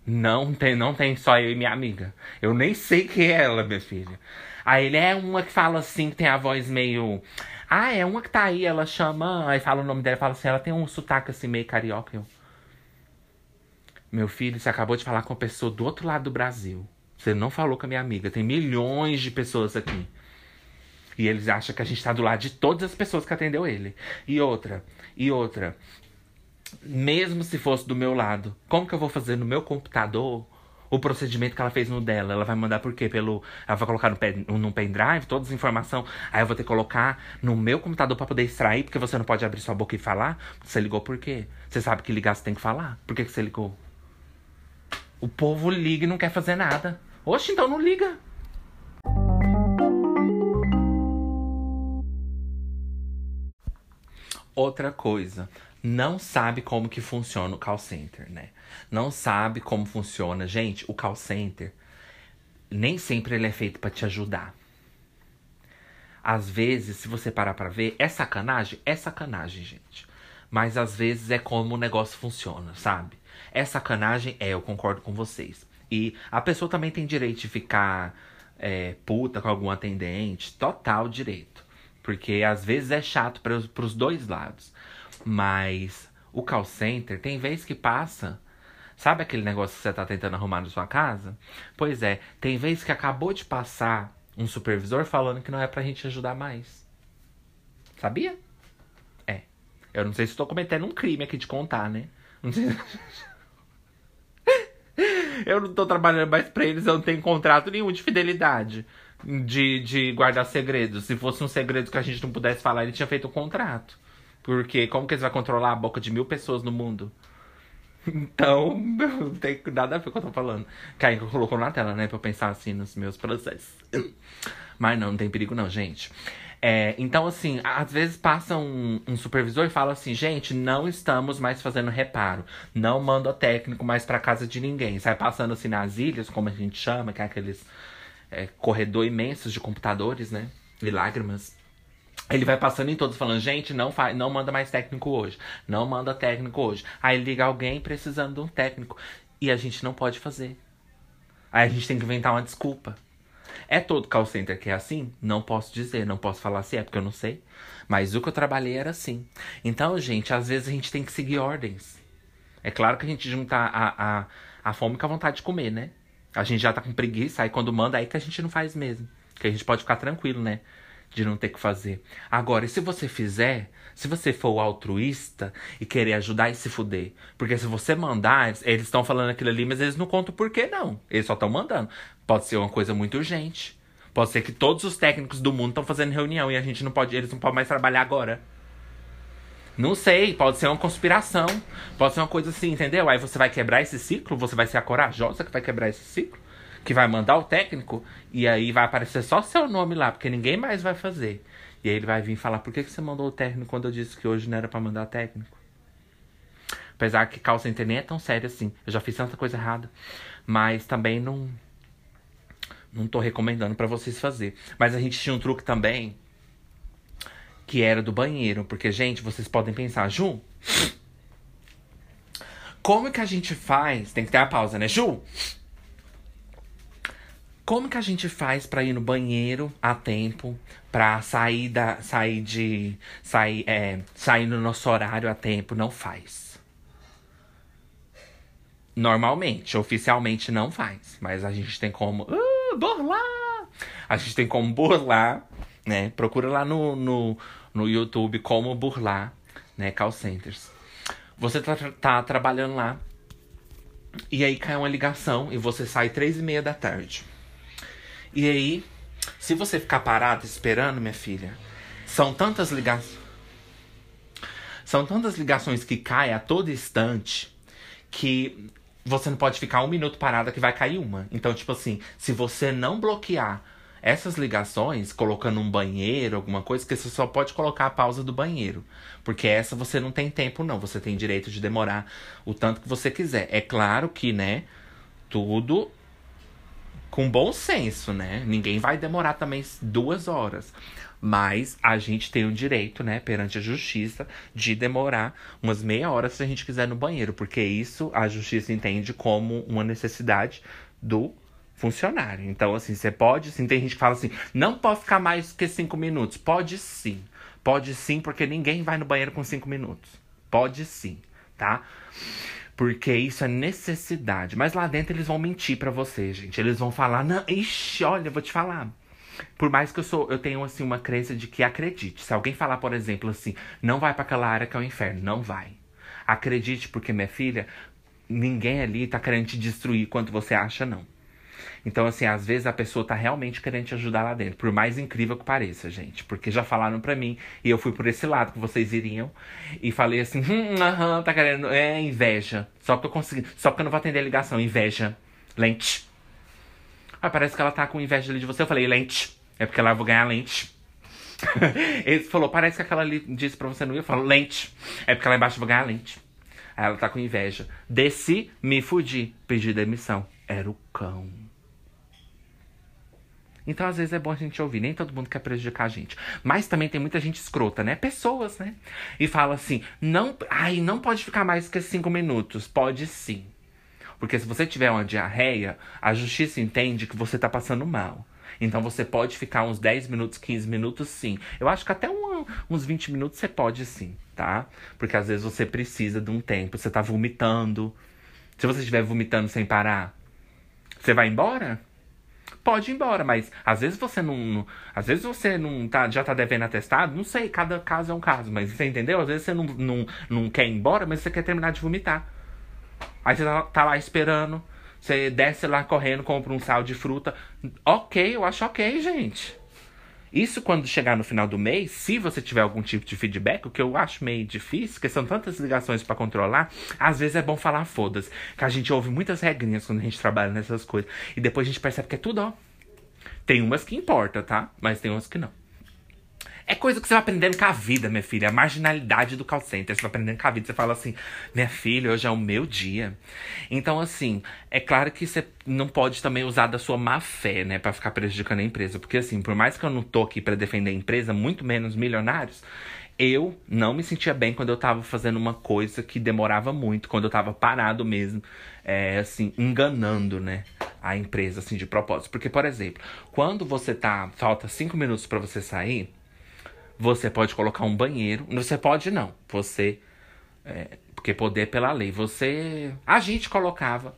Não tem, não tem só eu e minha amiga. Eu nem sei quem é ela, minha filha. Aí ele é uma que fala assim, que tem a voz meio. Ah, é uma que tá aí, ela chama. Aí fala o nome dela fala assim, ela tem um sotaque assim meio carioca. Eu... Meu filho, você acabou de falar com uma pessoa do outro lado do Brasil. Você não falou com a minha amiga. Tem milhões de pessoas aqui. E eles acham que a gente tá do lado de todas as pessoas que atendeu ele. E outra, e outra. Mesmo se fosse do meu lado, como que eu vou fazer no meu computador O procedimento que ela fez no dela, ela vai mandar por quê? Pelo, ela vai colocar no, no pendrive todas as informações. Aí eu vou ter que colocar no meu computador para poder extrair, porque você não pode abrir sua boca e falar. Você ligou por quê? Você sabe que ligar você tem que falar. Por que, que você ligou? O povo liga e não quer fazer nada. Oxe, então não liga. Outra coisa, não sabe como que funciona o call center, né? Não sabe como funciona. Gente, o call center nem sempre ele é feito para te ajudar. Às vezes, se você parar para ver, é sacanagem, é sacanagem, gente. Mas às vezes é como o negócio funciona, sabe? É sacanagem, é, eu concordo com vocês. E a pessoa também tem direito de ficar é, puta com algum atendente, total direito. Porque às vezes é chato para os dois lados. Mas o call center tem vez que passa. Sabe aquele negócio que você tá tentando arrumar na sua casa? Pois é, tem vez que acabou de passar um supervisor falando que não é pra gente ajudar mais. Sabia? É. Eu não sei se estou cometendo um crime aqui de contar, né? Não sei. [laughs] eu não tô trabalhando mais pra eles, eu não tenho contrato nenhum de fidelidade. De, de guardar segredos. Se fosse um segredo que a gente não pudesse falar, ele tinha feito um contrato. Porque como que eles vão controlar a boca de mil pessoas no mundo? Então, não tem nada a ver com o que eu tô falando. Caio colocou na tela, né? Pra eu pensar assim nos meus processos. Mas não, não tem perigo não, gente. É, então, assim, às vezes passa um, um, supervisor e fala assim: gente, não estamos mais fazendo reparo. Não manda técnico mais pra casa de ninguém. Sai passando assim nas ilhas, como a gente chama, que é aqueles é, corredor imensos de computadores, né? E lágrimas. Ele vai passando em todos falando, gente, não faz, não manda mais técnico hoje. Não manda técnico hoje. Aí liga alguém precisando de um técnico. E a gente não pode fazer. Aí a gente tem que inventar uma desculpa. É todo call center que é assim? Não posso dizer, não posso falar se é, porque eu não sei. Mas o que eu trabalhei era assim. Então, gente, às vezes a gente tem que seguir ordens. É claro que a gente junta a, a, a fome com a vontade de comer, né? A gente já tá com preguiça, aí quando manda, aí que a gente não faz mesmo. Que a gente pode ficar tranquilo, né? De não ter que fazer. Agora, e se você fizer, se você for altruísta e querer ajudar e se fuder? Porque se você mandar, eles estão falando aquilo ali, mas eles não contam por que não. Eles só estão mandando. Pode ser uma coisa muito urgente. Pode ser que todos os técnicos do mundo estão fazendo reunião e a gente não pode, eles não podem mais trabalhar agora. Não sei, pode ser uma conspiração. Pode ser uma coisa assim, entendeu? Aí você vai quebrar esse ciclo, você vai ser a corajosa que vai quebrar esse ciclo que vai mandar o técnico e aí vai aparecer só seu nome lá, porque ninguém mais vai fazer. E aí ele vai vir falar: por que, que você mandou o técnico quando eu disse que hoje não era para mandar técnico? Apesar que call center nem é tão sério assim. Eu já fiz tanta coisa errada. Mas também não. Não tô recomendando para vocês fazer. Mas a gente tinha um truque também. Que era do banheiro. Porque, gente, vocês podem pensar, Ju. Como que a gente faz? Tem que ter a pausa, né, Ju? Como que a gente faz para ir no banheiro a tempo, para sair da sair de sair é, sair no nosso horário a tempo? Não faz. Normalmente, oficialmente não faz, mas a gente tem como uh, burlar. A gente tem como burlar, né? Procura lá no, no, no YouTube como burlar, né? Call centers. Você tá, tá trabalhando lá e aí cai uma ligação e você sai três e meia da tarde. E aí, se você ficar parado esperando, minha filha, são tantas ligações. São tantas ligações que caem a todo instante que você não pode ficar um minuto parada que vai cair uma. Então, tipo assim, se você não bloquear essas ligações, colocando um banheiro, alguma coisa, que você só pode colocar a pausa do banheiro. Porque essa você não tem tempo, não. Você tem direito de demorar o tanto que você quiser. É claro que, né, tudo com bom senso, né? Ninguém vai demorar também duas horas. Mas a gente tem o direito, né, perante a justiça, de demorar umas meia hora se a gente quiser no banheiro. Porque isso a justiça entende como uma necessidade do funcionário. Então, assim, você pode, sim, tem gente que fala assim, não pode ficar mais que cinco minutos. Pode sim. Pode sim, porque ninguém vai no banheiro com cinco minutos. Pode sim, tá? Porque isso é necessidade. Mas lá dentro eles vão mentir para você, gente. Eles vão falar, não, ixi, olha, eu vou te falar. Por mais que eu sou, eu tenho assim uma crença de que acredite. Se alguém falar, por exemplo, assim, não vai para aquela área que é o inferno, não vai. Acredite, porque minha filha, ninguém ali tá querendo te destruir quanto você acha, não. Então, assim, às vezes a pessoa tá realmente querendo te ajudar lá dentro. Por mais incrível que pareça, gente. Porque já falaram pra mim e eu fui por esse lado que vocês iriam. E falei assim, hum, aham, tá querendo. É inveja. Só que eu consegui. Só que eu não vou atender a ligação. Inveja. Lente. Ah, parece que ela tá com inveja ali de você. Eu falei, lente. É porque lá eu vou ganhar lente. [laughs] Ele falou, parece que aquela ali disse pra você não ir. Eu falo, lente. É porque lá embaixo eu vou ganhar lente. Aí ela tá com inveja. Desci, me fudi, pedi demissão. Era o cão. Então, às vezes, é bom a gente ouvir. Nem todo mundo quer prejudicar a gente. Mas também tem muita gente escrota, né? Pessoas, né? E fala assim: não, ai, não pode ficar mais que cinco minutos. Pode sim. Porque se você tiver uma diarreia, a justiça entende que você tá passando mal. Então você pode ficar uns 10 minutos, 15 minutos, sim. Eu acho que até um, uns 20 minutos você pode sim, tá? Porque às vezes você precisa de um tempo. Você tá vomitando. Se você estiver vomitando sem parar, você vai embora? Pode ir embora, mas às vezes você não, não, às vezes você não tá, já tá devendo atestado, não sei, cada caso é um caso, mas você entendeu? Às vezes você não, não, não quer ir embora, mas você quer terminar de vomitar. Aí você tá, tá lá esperando, você desce lá correndo, compra um sal de fruta. Ok, eu acho ok, gente. Isso quando chegar no final do mês, se você tiver algum tipo de feedback, o que eu acho meio difícil, porque são tantas ligações para controlar, às vezes é bom falar foda-se. Que a gente ouve muitas regrinhas quando a gente trabalha nessas coisas. E depois a gente percebe que é tudo, ó. Tem umas que importa, tá? Mas tem umas que não. É coisa que você vai aprendendo com a vida, minha filha. A marginalidade do call center. Você vai aprendendo com a vida. Você fala assim, minha filha, hoje é o meu dia. Então, assim, é claro que você não pode também usar da sua má fé, né? Pra ficar prejudicando a empresa. Porque, assim, por mais que eu não tô aqui pra defender a empresa, muito menos milionários, eu não me sentia bem quando eu tava fazendo uma coisa que demorava muito, quando eu tava parado mesmo, é, assim, enganando, né? A empresa, assim, de propósito. Porque, por exemplo, quando você tá. Falta cinco minutos para você sair você pode colocar um banheiro. Você pode não. Você. É, porque poder pela lei. Você. A gente colocava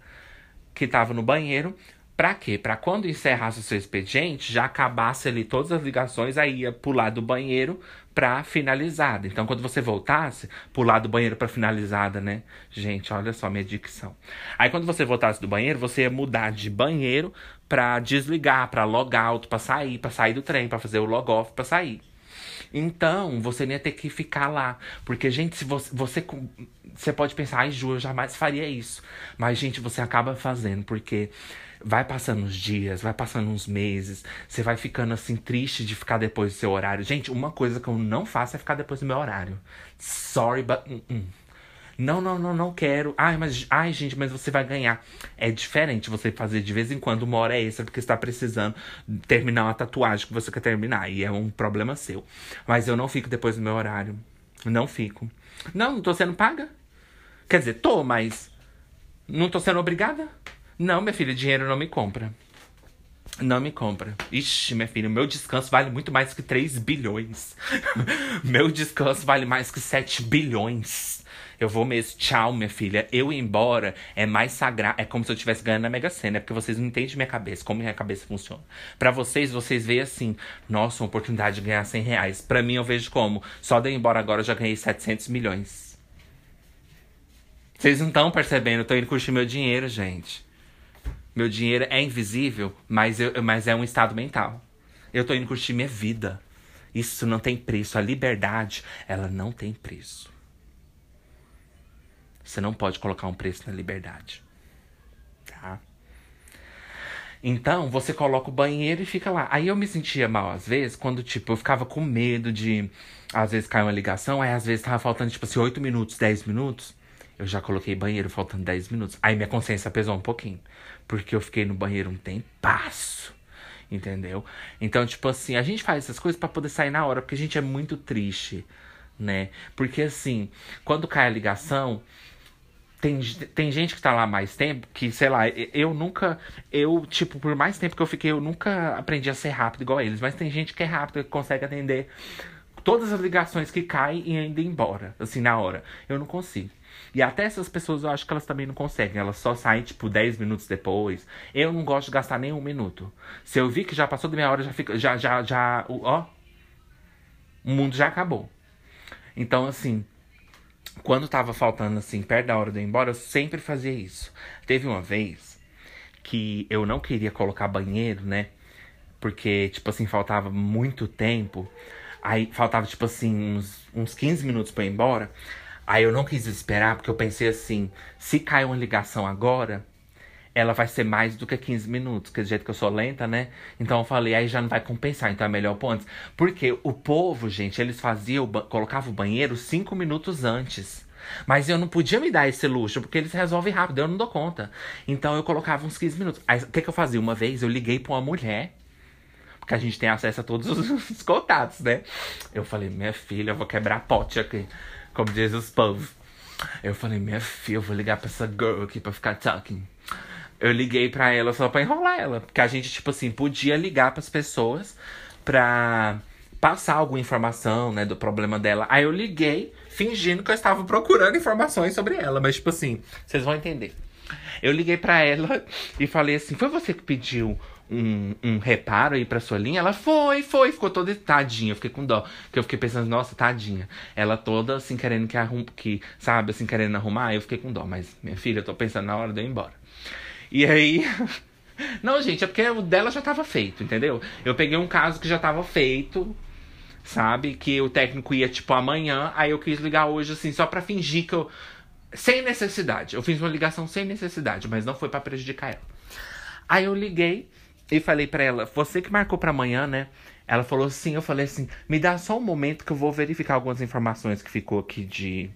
que estava no banheiro. Pra quê? Pra quando encerrasse o seu expediente, já acabasse ali todas as ligações, aí ia pular do banheiro pra finalizada. Então, quando você voltasse, pular do banheiro pra finalizada, né? Gente, olha só minha dicção. Aí, quando você voltasse do banheiro, você ia mudar de banheiro pra desligar, pra logout, pra sair, pra sair do trem, pra fazer o log off, pra sair. Então, você nem ia ter que ficar lá. Porque, gente, se você, você. Você pode pensar, ai, Ju, eu jamais faria isso. Mas, gente, você acaba fazendo, porque vai passando os dias, vai passando uns meses, você vai ficando assim triste de ficar depois do seu horário. Gente, uma coisa que eu não faço é ficar depois do meu horário. Sorry, but. Uh -uh. Não, não, não, não quero. Ai, mas, ai, gente, mas você vai ganhar. É diferente você fazer de vez em quando uma hora extra porque está precisando terminar uma tatuagem que você quer terminar. E é um problema seu. Mas eu não fico depois do meu horário. Não fico. Não, não tô sendo paga. Quer dizer, tô, mas. Não tô sendo obrigada? Não, minha filha, dinheiro não me compra. Não me compra. Ixi, minha filha, meu descanso vale muito mais que 3 bilhões. [laughs] meu descanso vale mais que 7 bilhões. Eu vou mesmo, tchau, minha filha. Eu ir embora é mais sagrado. É como se eu estivesse ganhando na Mega Sena. É porque vocês não entendem minha cabeça, como minha cabeça funciona. Para vocês, vocês veem assim, nossa, uma oportunidade de ganhar 100 reais. Pra mim, eu vejo como, só de ir embora agora eu já ganhei 700 milhões. Vocês não estão percebendo, eu tô indo curtir meu dinheiro, gente. Meu dinheiro é invisível, mas, eu, mas é um estado mental. Eu tô indo curtir minha vida. Isso não tem preço. A liberdade, ela não tem preço. Você não pode colocar um preço na liberdade. Tá? Então, você coloca o banheiro e fica lá. Aí eu me sentia mal às vezes, quando, tipo, eu ficava com medo de. Às vezes cair uma ligação, aí às vezes tava faltando, tipo assim, 8 minutos, 10 minutos. Eu já coloquei banheiro faltando 10 minutos. Aí minha consciência pesou um pouquinho. Porque eu fiquei no banheiro um tempasso. Entendeu? Então, tipo assim, a gente faz essas coisas para poder sair na hora, porque a gente é muito triste, né? Porque assim, quando cai a ligação, tem, tem gente que tá lá mais tempo que, sei lá, eu nunca. Eu, tipo, por mais tempo que eu fiquei, eu nunca aprendi a ser rápido igual eles. Mas tem gente que é rápido, que consegue atender todas as ligações que caem e ainda ir embora, assim, na hora. Eu não consigo. E até essas pessoas eu acho que elas também não conseguem. Elas só saem, tipo, 10 minutos depois. Eu não gosto de gastar nem um minuto. Se eu vi que já passou da minha hora, já fica. Já, já, já. Ó. O mundo já acabou. Então, assim quando tava faltando, assim, perto da hora de eu ir embora, eu sempre fazia isso. Teve uma vez que eu não queria colocar banheiro, né? Porque, tipo assim, faltava muito tempo. Aí faltava, tipo assim, uns, uns 15 minutos pra ir embora. Aí eu não quis esperar, porque eu pensei assim: se cair uma ligação agora, ela vai ser mais do que 15 minutos, que do jeito que eu sou lenta, né? Então eu falei, aí já não vai compensar, então é melhor pôr antes. Porque o povo, gente, eles faziam, colocavam o banheiro 5 minutos antes. Mas eu não podia me dar esse luxo, porque eles resolvem rápido, eu não dou conta. Então eu colocava uns 15 minutos. Aí o que, que eu fazia? Uma vez eu liguei pra uma mulher, porque a gente tem acesso a todos [laughs] os contatos, né? Eu falei, minha filha, eu vou quebrar pote aqui, como diz os povos. Eu falei, minha filha, eu vou ligar pra essa girl aqui pra ficar talking eu liguei pra ela só pra enrolar ela. Porque a gente, tipo assim, podia ligar pras pessoas pra passar alguma informação, né, do problema dela. Aí eu liguei, fingindo que eu estava procurando informações sobre ela. Mas, tipo assim, vocês vão entender. Eu liguei pra ela e falei assim: Foi você que pediu um, um reparo aí pra sua linha? Ela foi, foi, ficou toda tadinha. Eu fiquei com dó. Porque eu fiquei pensando, nossa, tadinha. Ela toda assim, querendo que arrume, que, sabe, assim, querendo arrumar. Eu fiquei com dó. Mas, minha filha, eu tô pensando na hora de eu ir embora. E aí. [laughs] Não, gente, é porque o dela já tava feito, entendeu? Eu peguei um caso que já tava feito, sabe? Que o técnico ia, tipo, amanhã. Aí eu quis ligar hoje, assim, só pra fingir que eu. Sem necessidade. Eu fiz uma ligação sem necessidade, mas não foi para prejudicar ela. Aí eu liguei e falei para ela: Você que marcou para amanhã, né? Ela falou assim. Eu falei assim: Me dá só um momento que eu vou verificar algumas informações que ficou aqui de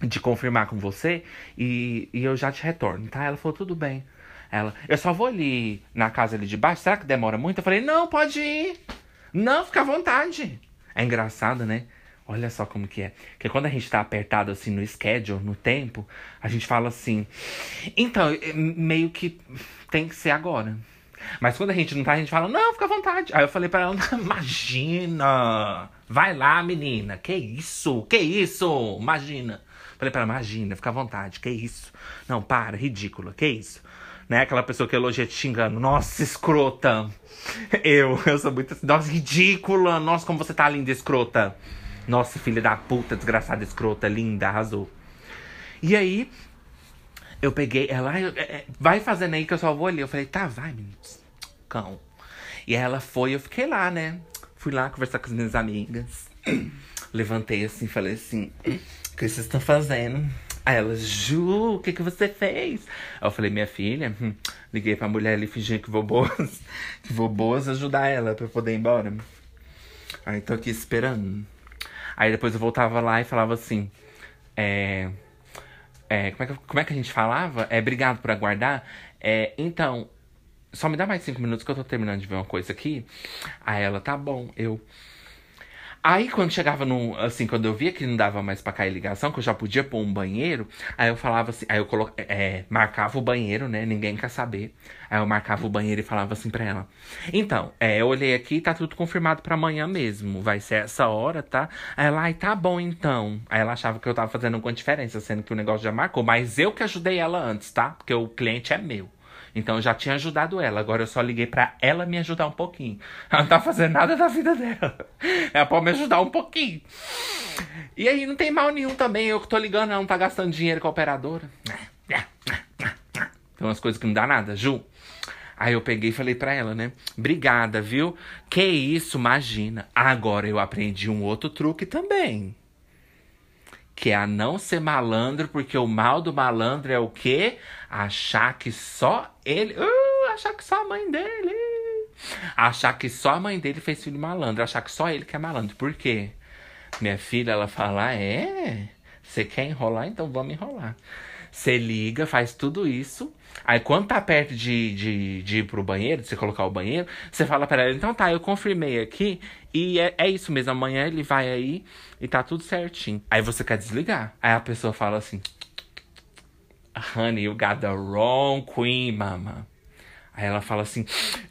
de confirmar com você e, e eu já te retorno, tá? Ela falou, tudo bem. Ela, eu só vou ali na casa ali de baixo, será que demora muito? Eu falei, não, pode ir. Não, fica à vontade. É engraçado, né? Olha só como que é. Porque quando a gente tá apertado assim no schedule, no tempo, a gente fala assim. Então, meio que tem que ser agora. Mas quando a gente não tá, a gente fala, não, fica à vontade. Aí eu falei para ela, [laughs] imagina! Vai lá, menina. Que isso? Que isso? Imagina. Falei para ela, imagina, fica à vontade. Que isso? Não, para, ridícula. Que isso? Né? Aquela pessoa que elogia te xingando. Nossa, escrota. Eu, eu sou muito assim. Nossa, ridícula. Nossa, como você tá linda, escrota. Nossa, filha da puta, desgraçada, escrota, linda, arrasou. E aí, eu peguei ela, é, é, vai fazendo aí que eu só vou ali. Eu falei, tá, vai, menino. Cão. E ela foi, eu fiquei lá, né? Fui lá conversar com as minhas amigas. [clears throat] Levantei assim, falei assim: O que vocês estão fazendo? Aí ela, Ju, o que, que você fez? Aí eu falei, minha filha, hum, liguei pra mulher ali fingindo que vou boas, [laughs] que vou boas ajudar ela pra eu poder ir embora. Aí tô aqui esperando. Aí depois eu voltava lá e falava assim: É. é como, é que, como é que a gente falava? É obrigado por aguardar. É, então, só me dá mais cinco minutos que eu tô terminando de ver uma coisa aqui. Aí ela, tá bom, eu. Aí quando chegava no. Assim, quando eu via que não dava mais pra cair ligação, que eu já podia pôr um banheiro, aí eu falava assim, aí eu colo, é, marcava o banheiro, né? Ninguém quer saber. Aí eu marcava o banheiro e falava assim pra ela. Então, é, eu olhei aqui tá tudo confirmado pra amanhã mesmo. Vai ser essa hora, tá? Aí ela, ai, tá bom então. Aí ela achava que eu tava fazendo alguma diferença, sendo que o negócio já marcou. Mas eu que ajudei ela antes, tá? Porque o cliente é meu. Então eu já tinha ajudado ela. Agora eu só liguei para ela me ajudar um pouquinho. Ela não tá fazendo nada da vida dela. [laughs] Ela pode me ajudar um pouquinho. E aí não tem mal nenhum também. Eu que tô ligando, ela não tá gastando dinheiro com a operadora. Tem umas coisas que não dá nada, Ju. Aí eu peguei e falei pra ela, né? Obrigada, viu? Que isso, imagina. Agora eu aprendi um outro truque também que é a não ser malandro, porque o mal do malandro é o quê? Achar que só ele. Uh, achar que só a mãe dele. Achar que só a mãe dele fez filho malandro. Achar que só ele que é malandro. Por quê? Minha filha, ela fala: ah, é? Você quer enrolar? Então vamos enrolar. Você liga, faz tudo isso. Aí quando tá perto de, de, de ir pro banheiro, de você colocar o banheiro, você fala pra ela, então tá, eu confirmei aqui. E é, é isso mesmo, amanhã ele vai aí e tá tudo certinho. Aí você quer desligar. Aí a pessoa fala assim: Honey, you got the wrong queen, mama. Aí ela fala assim: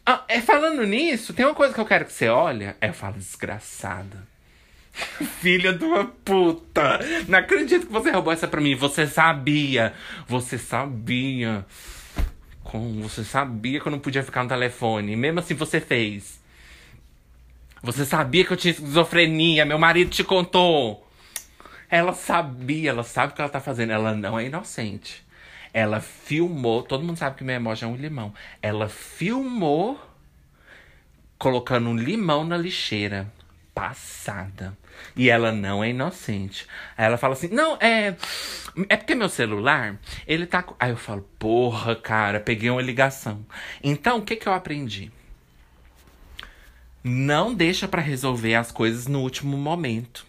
ah, é falando nisso, tem uma coisa que eu quero que você olhe. Aí eu falo, desgraçada. [laughs] Filha de uma puta! Não acredito que você roubou essa pra mim. Você sabia. Você sabia. Como você sabia que eu não podia ficar no telefone. Mesmo assim você fez. Você sabia que eu tinha esquizofrenia. Meu marido te contou. Ela sabia, ela sabe o que ela tá fazendo. Ela não é inocente. Ela filmou. Todo mundo sabe que meu emoji é um limão. Ela filmou colocando um limão na lixeira. Passada. E ela não é inocente. Aí ela fala assim: Não, é. É porque meu celular, ele tá. Aí eu falo: Porra, cara, peguei uma ligação. Então, o que que eu aprendi? Não deixa para resolver as coisas no último momento.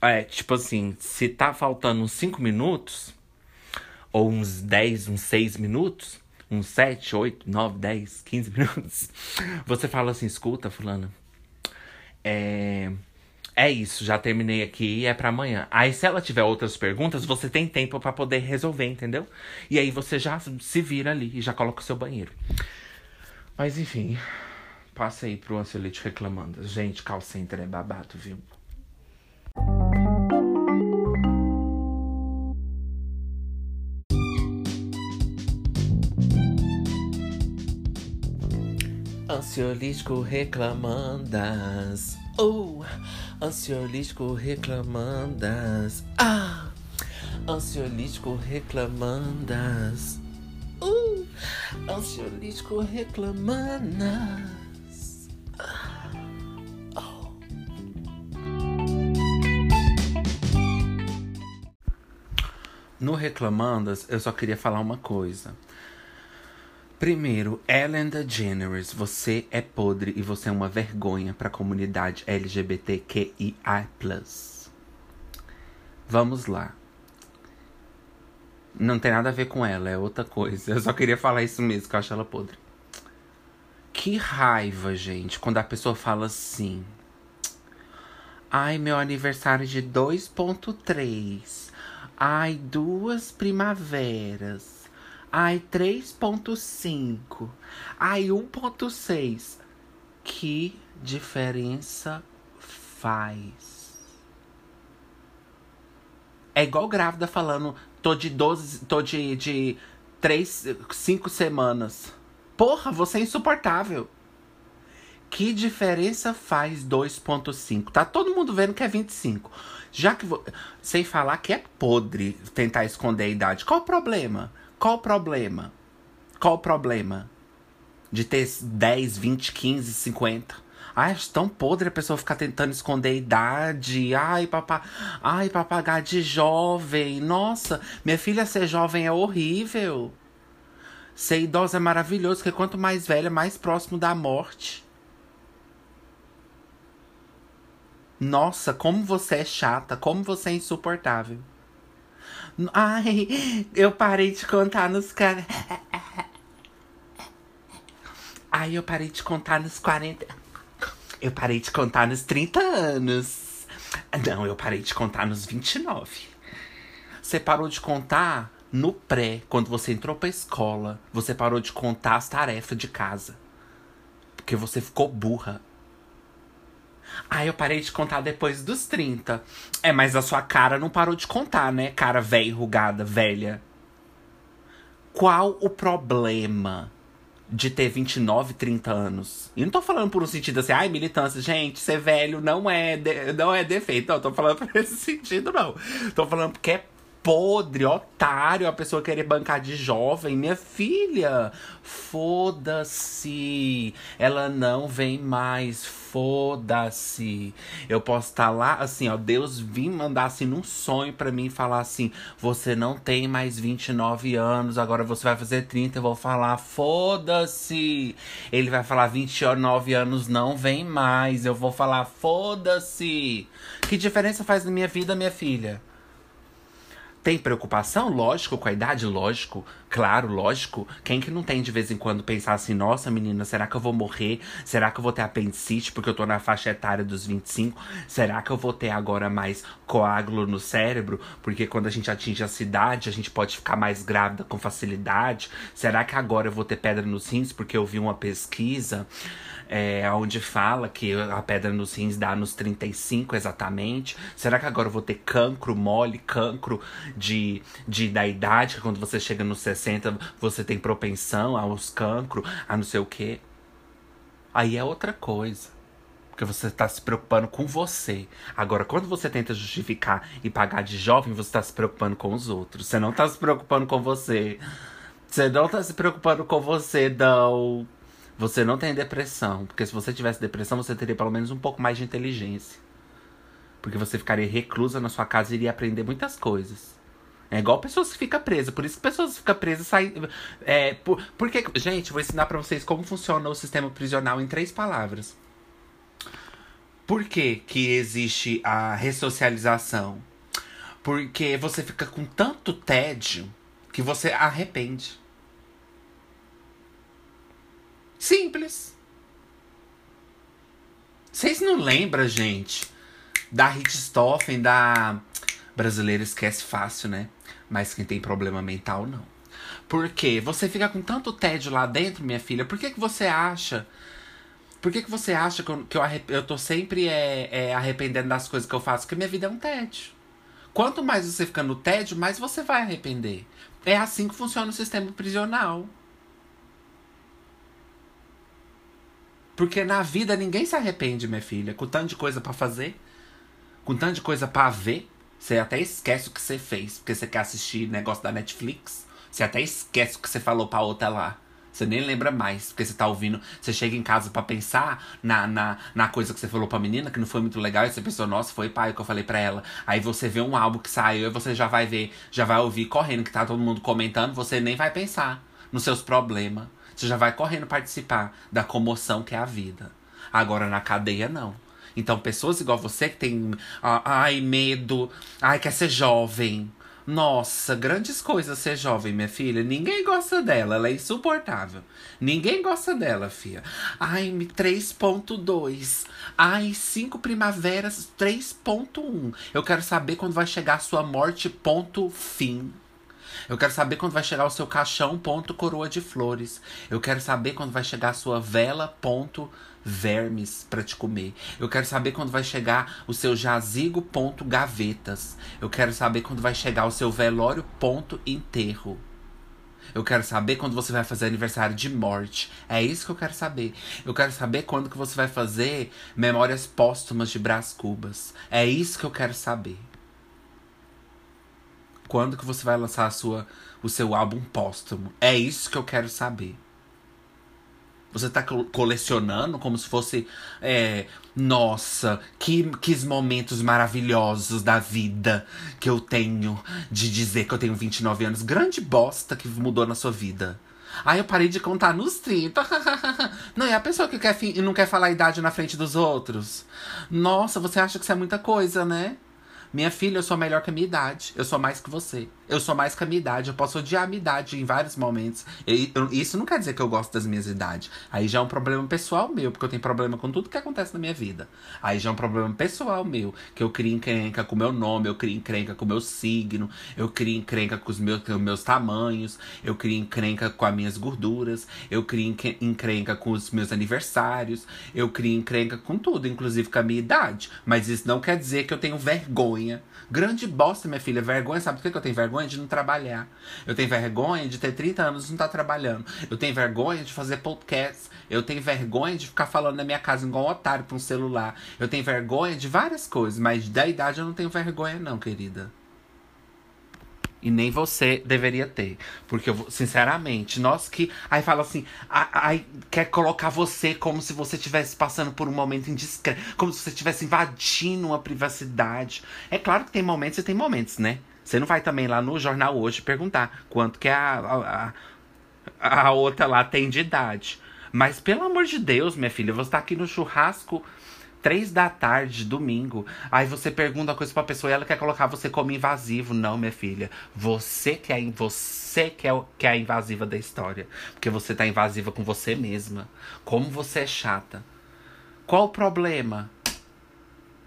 É, tipo assim, se tá faltando uns 5 minutos, ou uns 10, uns 6 minutos, uns 7, 8, 9, 10, 15 minutos, você fala assim: escuta, Fulana, é. É isso, já terminei aqui, é para amanhã. Aí, se ela tiver outras perguntas, você tem tempo para poder resolver, entendeu? E aí você já se vira ali e já coloca o seu banheiro. Mas enfim, passa aí pro ansiolite reclamando. Gente, call center é babado, viu? Ansiolítico reclamandas. Oh, ansiolítico reclamandas. Ah, ansiolítico reclamandas. Uh, ansiolítico reclamandas. No Reclamandas, eu só queria falar uma coisa. Primeiro, Ellen DeGeneres, você é podre e você é uma vergonha para a comunidade LGBTQIA+. Vamos lá. Não tem nada a ver com ela, é outra coisa. Eu só queria falar isso mesmo, que eu acho ela podre. Que raiva, gente, quando a pessoa fala assim. Ai, meu aniversário de 2.3. Ai, duas primaveras. Ai, 3.5. Ai, 1.6. Que diferença faz? É igual grávida falando, tô de 12, tô de, de 3, 5 semanas. Porra, você é insuportável. Que diferença faz 2.5? Tá todo mundo vendo que é 25. Já que vou, sem falar que é podre tentar esconder a idade. Qual o problema? Qual o problema? Qual o problema? De ter 10, 20, 15, 50. Ai, acho tão podre a pessoa ficar tentando esconder a idade. Ai, papá. Ai, papagaio de jovem. Nossa, minha filha ser jovem é horrível. Ser idosa é maravilhoso, porque quanto mais velha, mais próximo da morte. Nossa, como você é chata, como você é insuportável. Ai, eu parei de contar nos. Ai, eu parei de contar nos 40. Eu parei de contar nos 30 anos. Não, eu parei de contar nos 29. Você parou de contar no pré, quando você entrou pra escola. Você parou de contar as tarefas de casa. Porque você ficou burra. Ah, eu parei de contar depois dos 30. É, mas a sua cara não parou de contar, né? Cara velha, enrugada, velha. Qual o problema de ter 29, 30 anos? E não tô falando por um sentido assim, ai, militância, gente, ser velho não é, de, não é defeito. Não, tô falando [laughs] por esse sentido, não. Tô falando porque é podre, otário, a pessoa querer bancar de jovem. Minha filha, foda-se. Ela não vem mais, foda-se. Eu posso estar tá lá, assim, ó, Deus vir mandar assim num sonho para mim falar assim: você não tem mais 29 anos, agora você vai fazer 30. Eu vou falar: foda-se. Ele vai falar: 29 anos não vem mais. Eu vou falar: foda-se. Que diferença faz na minha vida, minha filha? Tem preocupação? Lógico, com a idade? Lógico. Claro, lógico. Quem que não tem de vez em quando pensar assim, nossa menina, será que eu vou morrer? Será que eu vou ter apendicite porque eu tô na faixa etária dos 25? Será que eu vou ter agora mais coágulo no cérebro? Porque quando a gente atinge a cidade, a gente pode ficar mais grávida com facilidade? Será que agora eu vou ter pedra nos rins porque eu vi uma pesquisa? É, onde fala que a pedra nos rins dá nos 35 exatamente. Será que agora eu vou ter cancro mole, cancro de, de da idade, que quando você chega nos 60 você tem propensão aos cancro, a não sei o quê? Aí é outra coisa. Porque você está se preocupando com você. Agora, quando você tenta justificar e pagar de jovem, você está se preocupando com os outros. Você não está se preocupando com você. Você não está se preocupando com você, não. Você não tem depressão. Porque se você tivesse depressão, você teria pelo menos um pouco mais de inteligência. Porque você ficaria reclusa na sua casa e iria aprender muitas coisas. É igual pessoas que ficam presas. Por isso que pessoas que ficam presas saem. É, por, porque, gente, vou ensinar para vocês como funciona o sistema prisional em três palavras. Por que, que existe a ressocialização? Porque você fica com tanto tédio que você arrepende. Simples. Vocês não lembram, gente, da Richthofen, da brasileira esquece fácil, né? Mas quem tem problema mental, não. Por quê? Você fica com tanto tédio lá dentro, minha filha. Por que, que você acha? Por que, que você acha que eu, que eu, eu tô sempre é, é, arrependendo das coisas que eu faço? Porque minha vida é um tédio. Quanto mais você fica no tédio, mais você vai arrepender. É assim que funciona o sistema prisional. Porque na vida ninguém se arrepende, minha filha, com tanto de coisa para fazer, com tanto de coisa para ver. Você até esquece o que você fez, porque você quer assistir negócio da Netflix. Você até esquece o que você falou pra outra lá. Você nem lembra mais, porque você tá ouvindo. Você chega em casa para pensar na, na, na coisa que você falou pra menina, que não foi muito legal, e você pensou, nossa, foi pai que eu falei pra ela. Aí você vê um álbum que saiu e você já vai ver, já vai ouvir correndo, que tá todo mundo comentando, você nem vai pensar nos seus problemas. Você já vai correndo participar da comoção que é a vida. Agora na cadeia, não. Então, pessoas igual você que tem ai, medo, ai, quer ser jovem. Nossa, grandes coisas ser jovem, minha filha. Ninguém gosta dela, ela é insuportável. Ninguém gosta dela, filha. Ai, 3.2. Ai, 5 primaveras 3.1. Eu quero saber quando vai chegar a sua morte, ponto fim. Eu quero saber quando vai chegar o seu caixão, ponto coroa de flores. Eu quero saber quando vai chegar a sua vela, ponto vermes para te comer. Eu quero saber quando vai chegar o seu jazigo, ponto gavetas. Eu quero saber quando vai chegar o seu velório, ponto enterro. Eu quero saber quando você vai fazer aniversário de morte. É isso que eu quero saber. Eu quero saber quando que você vai fazer memórias póstumas de Brás Cubas. É isso que eu quero saber. Quando que você vai lançar a sua, o seu álbum póstumo? É isso que eu quero saber. Você tá colecionando como se fosse. É, nossa, que, que momentos maravilhosos da vida que eu tenho de dizer que eu tenho 29 anos. Grande bosta que mudou na sua vida. Aí eu parei de contar nos 30. [laughs] não, é a pessoa que quer não quer falar a idade na frente dos outros. Nossa, você acha que isso é muita coisa, né? Minha filha, eu sou melhor que a minha idade. Eu sou mais que você. Eu sou mais que a minha idade. Eu posso odiar a minha idade em vários momentos. Eu, isso não quer dizer que eu gosto das minhas idades. Aí já é um problema pessoal meu, porque eu tenho problema com tudo que acontece na minha vida. Aí já é um problema pessoal meu, que eu crio encrenca com o meu nome, eu crio encrenca com o meu signo, eu crio encrenca com os meus, com os meus tamanhos, eu crio encrenca com as minhas gorduras, eu crio encrenca com os meus aniversários, eu crio encrenca com tudo, inclusive com a minha idade. Mas isso não quer dizer que eu tenho vergonha. Grande bosta, minha filha. Vergonha, sabe por que eu tenho vergonha? Vergonha de não trabalhar. Eu tenho vergonha de ter 30 anos e não estar tá trabalhando. Eu tenho vergonha de fazer podcast. Eu tenho vergonha de ficar falando na minha casa igual um otário pra um celular. Eu tenho vergonha de várias coisas, mas da idade eu não tenho vergonha, não, querida. E nem você deveria ter. Porque, eu, sinceramente, nós que. Aí fala assim. Aí quer colocar você como se você estivesse passando por um momento indiscreto. Como se você estivesse invadindo uma privacidade. É claro que tem momentos e tem momentos, né? Você não vai também lá no jornal hoje perguntar quanto que a, a, a outra lá tem de idade. Mas pelo amor de Deus, minha filha, você tá aqui no churrasco três da tarde, domingo. Aí você pergunta a coisa pra pessoa e ela quer colocar você como invasivo. Não, minha filha. Você que é, você que é, que é a invasiva da história. Porque você tá invasiva com você mesma. Como você é chata. Qual o problema?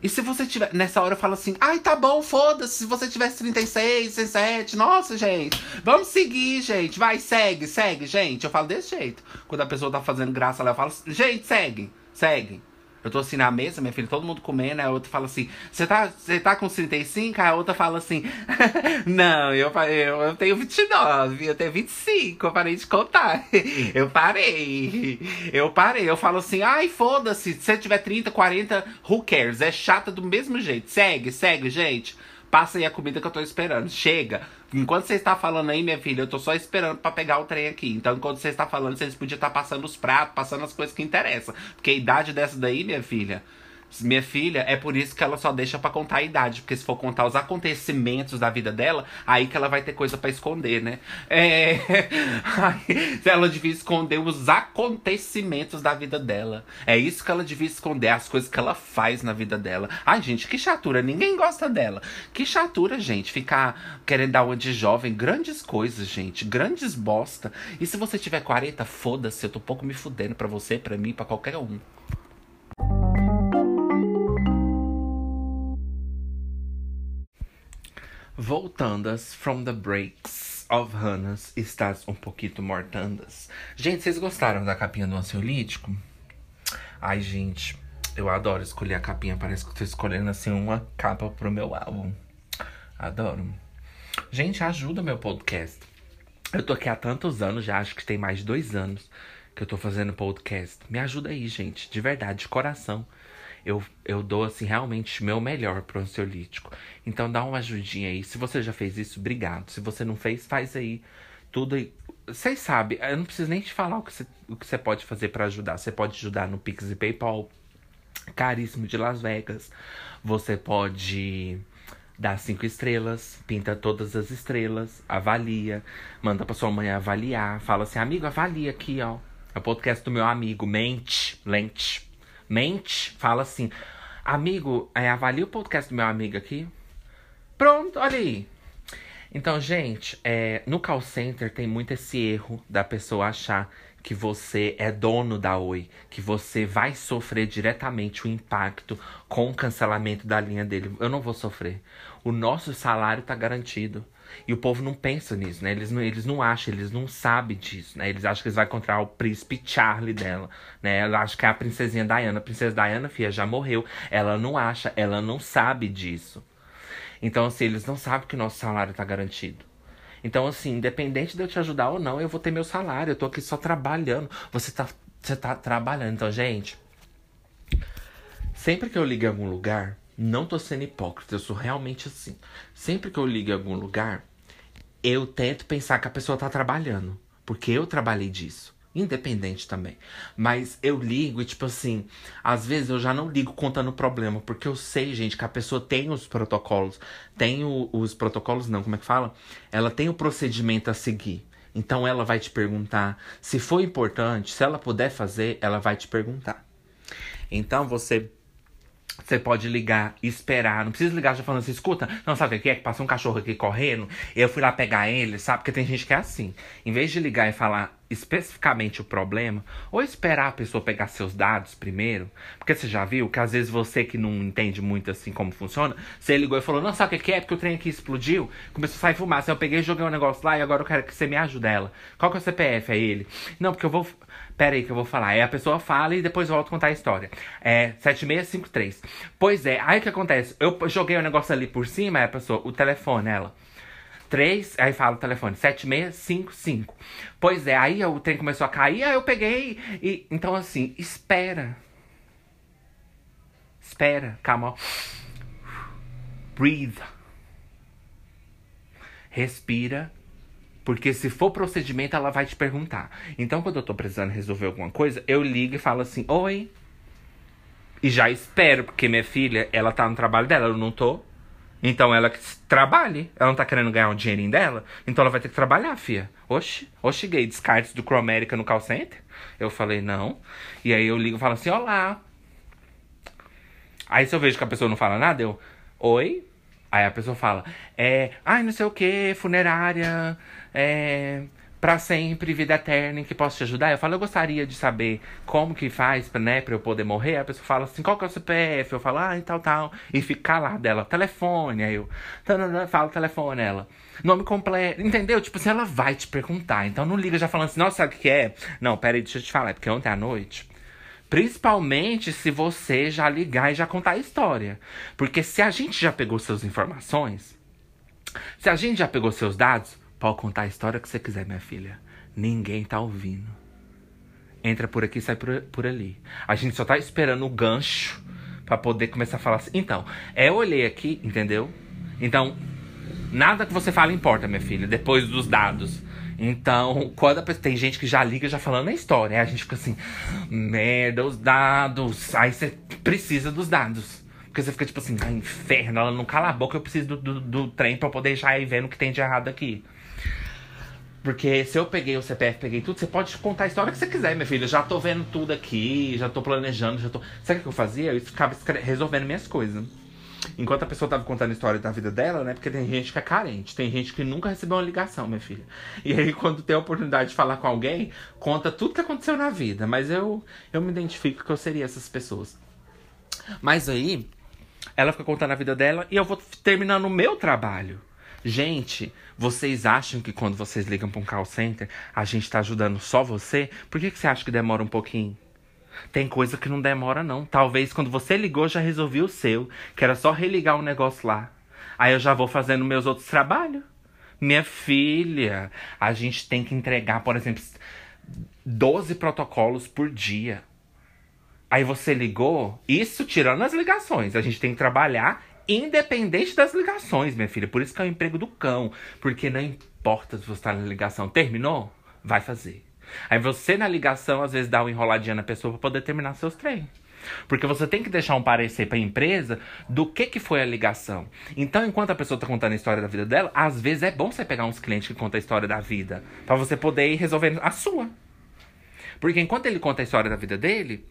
E se você tiver. Nessa hora eu falo assim, ai, tá bom, foda-se. Se você tivesse 36, 37, nossa, gente. Vamos seguir, gente. Vai, segue, segue, gente. Eu falo desse jeito. Quando a pessoa tá fazendo graça lá, eu falo, gente, segue, segue. Eu tô assim na mesa, minha filha, todo mundo comendo, aí a outra fala assim: Você tá, tá com 35? Aí a outra fala assim: [laughs] Não, eu, eu, eu tenho 29, eu tenho 25, eu parei de contar. [laughs] Eu parei. [laughs] Eu parei. Eu falo assim: Ai, foda-se, se você tiver 30, 40, who cares? É chata do mesmo jeito. Segue, segue, gente. Passa aí a comida que eu tô esperando. Chega. Enquanto você está falando aí, minha filha, eu tô só esperando para pegar o trem aqui. Então, enquanto você está falando, vocês podiam estar tá passando os pratos, passando as coisas que interessam. Porque a idade dessa daí, minha filha, minha filha, é por isso que ela só deixa para contar a idade. Porque se for contar os acontecimentos da vida dela, aí que ela vai ter coisa para esconder, né? É. [laughs] ela devia esconder os acontecimentos da vida dela. É isso que ela devia esconder, as coisas que ela faz na vida dela. Ai, gente, que chatura. Ninguém gosta dela. Que chatura, gente. Ficar querendo dar uma de jovem. Grandes coisas, gente. Grandes bosta. E se você tiver 40, foda-se. Eu tô pouco me fudendo pra você, pra mim, pra qualquer um. Voltandas from the breaks of Hannas, estás um pouquinho mortandas. Gente, vocês gostaram da capinha do ansiolítico? Ai, gente, eu adoro escolher a capinha. Parece que eu tô escolhendo assim uma capa pro meu álbum. Adoro. Gente, ajuda meu podcast. Eu tô aqui há tantos anos, já acho que tem mais de dois anos que eu tô fazendo podcast. Me ajuda aí, gente, de verdade, de coração eu, eu dou, assim, realmente meu melhor pro ansiolítico. Então dá uma ajudinha aí. Se você já fez isso, obrigado. Se você não fez, faz aí tudo aí. Vocês sabem, eu não preciso nem te falar o que você, pode fazer para ajudar. Você pode ajudar no Pix e PayPal, caríssimo de Las Vegas. Você pode dar cinco estrelas, pinta todas as estrelas, avalia, manda pra sua mãe avaliar, fala assim, amigo, avalia aqui, ó. É o podcast do meu amigo, mente, lente mente, fala assim: Amigo, é, avalia o podcast do meu amigo aqui. Pronto, olha aí. Então, gente, é, no call center tem muito esse erro da pessoa achar que você é dono da Oi, que você vai sofrer diretamente o impacto com o cancelamento da linha dele. Eu não vou sofrer. O nosso salário tá garantido. E o povo não pensa nisso, né? Eles não, eles não acham, eles não sabem disso, né? Eles acham que eles vão encontrar o príncipe Charlie dela, né? Ela acha que é a princesinha Diana. A princesa Diana, filha, já morreu. Ela não acha, ela não sabe disso. Então, assim, eles não sabem que o nosso salário tá garantido. Então, assim, independente de eu te ajudar ou não, eu vou ter meu salário. Eu tô aqui só trabalhando. Você tá, você tá trabalhando. Então, gente, sempre que eu ligo em algum lugar, não tô sendo hipócrita, eu sou realmente assim. Sempre que eu ligo em algum lugar, eu tento pensar que a pessoa tá trabalhando. Porque eu trabalhei disso. Independente também. Mas eu ligo e, tipo assim, às vezes eu já não ligo contando o problema. Porque eu sei, gente, que a pessoa tem os protocolos. Tem o, os protocolos, não, como é que fala? Ela tem o procedimento a seguir. Então ela vai te perguntar. Se for importante, se ela puder fazer, ela vai te perguntar. Então você você pode ligar e esperar. Não precisa ligar já falando assim, escuta, não sabe o que é? Que passou um cachorro aqui correndo. Eu fui lá pegar ele, sabe? Porque tem gente que é assim. Em vez de ligar e falar especificamente o problema, ou esperar a pessoa pegar seus dados primeiro, porque você já viu que às vezes você que não entende muito assim como funciona, você ligou e falou, não sabe o que é? Porque o trem aqui explodiu, começou a sair fumaça, eu peguei joguei um negócio lá e agora eu quero que você me ajude ela. Qual que é o CPF? É ele. Não, porque eu vou. Pera aí que eu vou falar. Aí a pessoa fala e depois volto contar a história. É 7653. Pois é, aí o que acontece? Eu joguei o um negócio ali por cima, aí a pessoa, o telefone, ela. 3, aí fala o telefone, 7655. Pois é, aí o trem começou a cair, aí eu peguei e. Então, assim, espera. Espera, calma. Breathe. Respira. Porque se for procedimento, ela vai te perguntar. Então, quando eu tô precisando resolver alguma coisa, eu ligo e falo assim: Oi. E já espero, porque minha filha, ela tá no trabalho dela, eu não tô. Então ela que trabalhe. Ela não tá querendo ganhar um dinheirinho dela. Então ela vai ter que trabalhar, fia. Oxi, oxi, gay, descartes do Cromérica no call center? Eu falei, não. E aí eu ligo e falo assim, olá. Aí se eu vejo que a pessoa não fala nada, eu, oi? Aí a pessoa fala, é, ai, não sei o que, funerária, é para sempre, vida eterna, em que posso te ajudar? Eu falo, eu gostaria de saber como que faz, né, pra eu poder morrer. A pessoa fala assim, qual que é o CPF? Eu falo, ah, e tal, tal. E fica lá dela, telefone. Aí eu, falo telefone, ela. Nome completo, entendeu? Tipo assim, ela vai te perguntar. Então não liga já falando assim, nossa, sabe o que é? Não, pera aí, deixa eu te falar. É porque ontem à noite Principalmente se você já ligar e já contar a história. Porque se a gente já pegou suas informações, se a gente já pegou seus dados, pode contar a história que você quiser, minha filha. Ninguém tá ouvindo. Entra por aqui, sai por, por ali. A gente só tá esperando o gancho para poder começar a falar assim. Então, é, eu olhei aqui, entendeu? Então, nada que você fala importa, minha filha, depois dos dados. Então, quando a pessoa, tem gente que já liga já falando a história, aí a gente fica assim, merda, os dados. Aí você precisa dos dados. Porque você fica tipo assim, ah, inferno, ela não cala a boca, eu preciso do, do, do trem pra poder já ir vendo o que tem de errado aqui. Porque se eu peguei o CPF, peguei tudo, você pode contar a história que você quiser, minha filha. Já tô vendo tudo aqui, já tô planejando, já tô. Sabe o que eu fazia? Eu ficava resolvendo minhas coisas. Enquanto a pessoa tava contando a história da vida dela, né? Porque tem gente que é carente, tem gente que nunca recebeu uma ligação, minha filha. E aí, quando tem a oportunidade de falar com alguém, conta tudo que aconteceu na vida. Mas eu, eu me identifico que eu seria essas pessoas. Mas aí, ela fica contando a vida dela e eu vou terminando o meu trabalho. Gente, vocês acham que quando vocês ligam para um call center, a gente tá ajudando só você? Por que, que você acha que demora um pouquinho? Tem coisa que não demora, não. Talvez quando você ligou já resolvi o seu, que era só religar o um negócio lá. Aí eu já vou fazendo meus outros trabalhos. Minha filha, a gente tem que entregar, por exemplo, 12 protocolos por dia. Aí você ligou, isso tirando as ligações. A gente tem que trabalhar independente das ligações, minha filha. Por isso que é o emprego do cão. Porque não importa se você está na ligação. Terminou? Vai fazer. Aí você na ligação, às vezes, dá uma enroladinha na pessoa para poder terminar seus treinos. Porque você tem que deixar um parecer para a empresa do que, que foi a ligação. Então, enquanto a pessoa tá contando a história da vida dela, às vezes é bom você pegar uns clientes que contam a história da vida. para você poder ir resolvendo a sua. Porque enquanto ele conta a história da vida dele,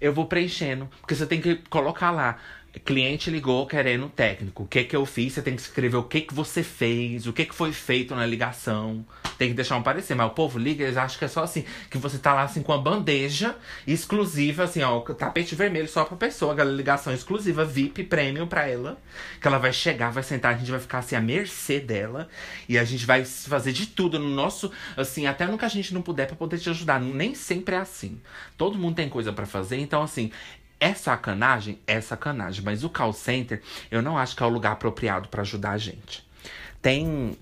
eu vou preenchendo. Porque você tem que colocar lá cliente ligou querendo técnico. O que que eu fiz? Você tem que escrever o que que você fez, o que que foi feito na ligação. Tem que deixar um parecer. Mas o povo liga, eles acham que é só assim, que você tá lá assim com a bandeja exclusiva, assim, ó, tapete vermelho só pra pessoa, aquela ligação exclusiva, VIP, premium pra ela. Que ela vai chegar, vai sentar, a gente vai ficar assim à mercê dela. E a gente vai fazer de tudo no nosso, assim, até no que a gente não puder pra poder te ajudar. Nem sempre é assim. Todo mundo tem coisa para fazer, então assim, é sacanagem? É sacanagem. Mas o call center, eu não acho que é o lugar apropriado para ajudar a gente. Tem,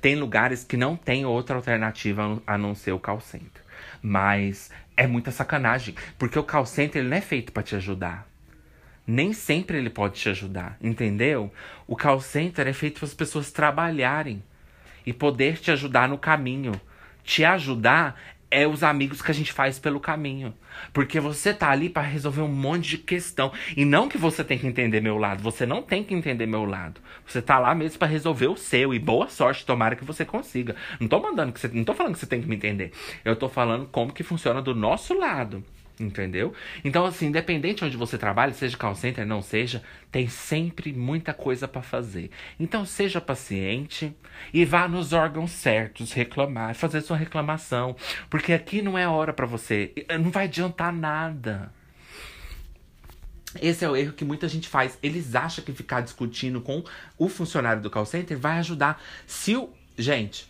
tem lugares que não tem outra alternativa a não ser o call center. Mas é muita sacanagem. Porque o call center ele não é feito para te ajudar. Nem sempre ele pode te ajudar, entendeu? O call center é feito para as pessoas trabalharem e poder te ajudar no caminho. Te ajudar é os amigos que a gente faz pelo caminho. Porque você tá ali para resolver um monte de questão. E não que você tem que entender meu lado. Você não tem que entender meu lado. Você tá lá mesmo para resolver o seu. E boa sorte, tomara que você consiga. Não tô mandando que você. Não tô falando que você tem que me entender. Eu tô falando como que funciona do nosso lado. Entendeu? Então, assim, independente onde você trabalha, seja call center, não seja, tem sempre muita coisa para fazer. Então, seja paciente e vá nos órgãos certos reclamar, fazer sua reclamação, porque aqui não é hora para você, não vai adiantar nada. Esse é o erro que muita gente faz. Eles acham que ficar discutindo com o funcionário do call center vai ajudar. Se o. Gente,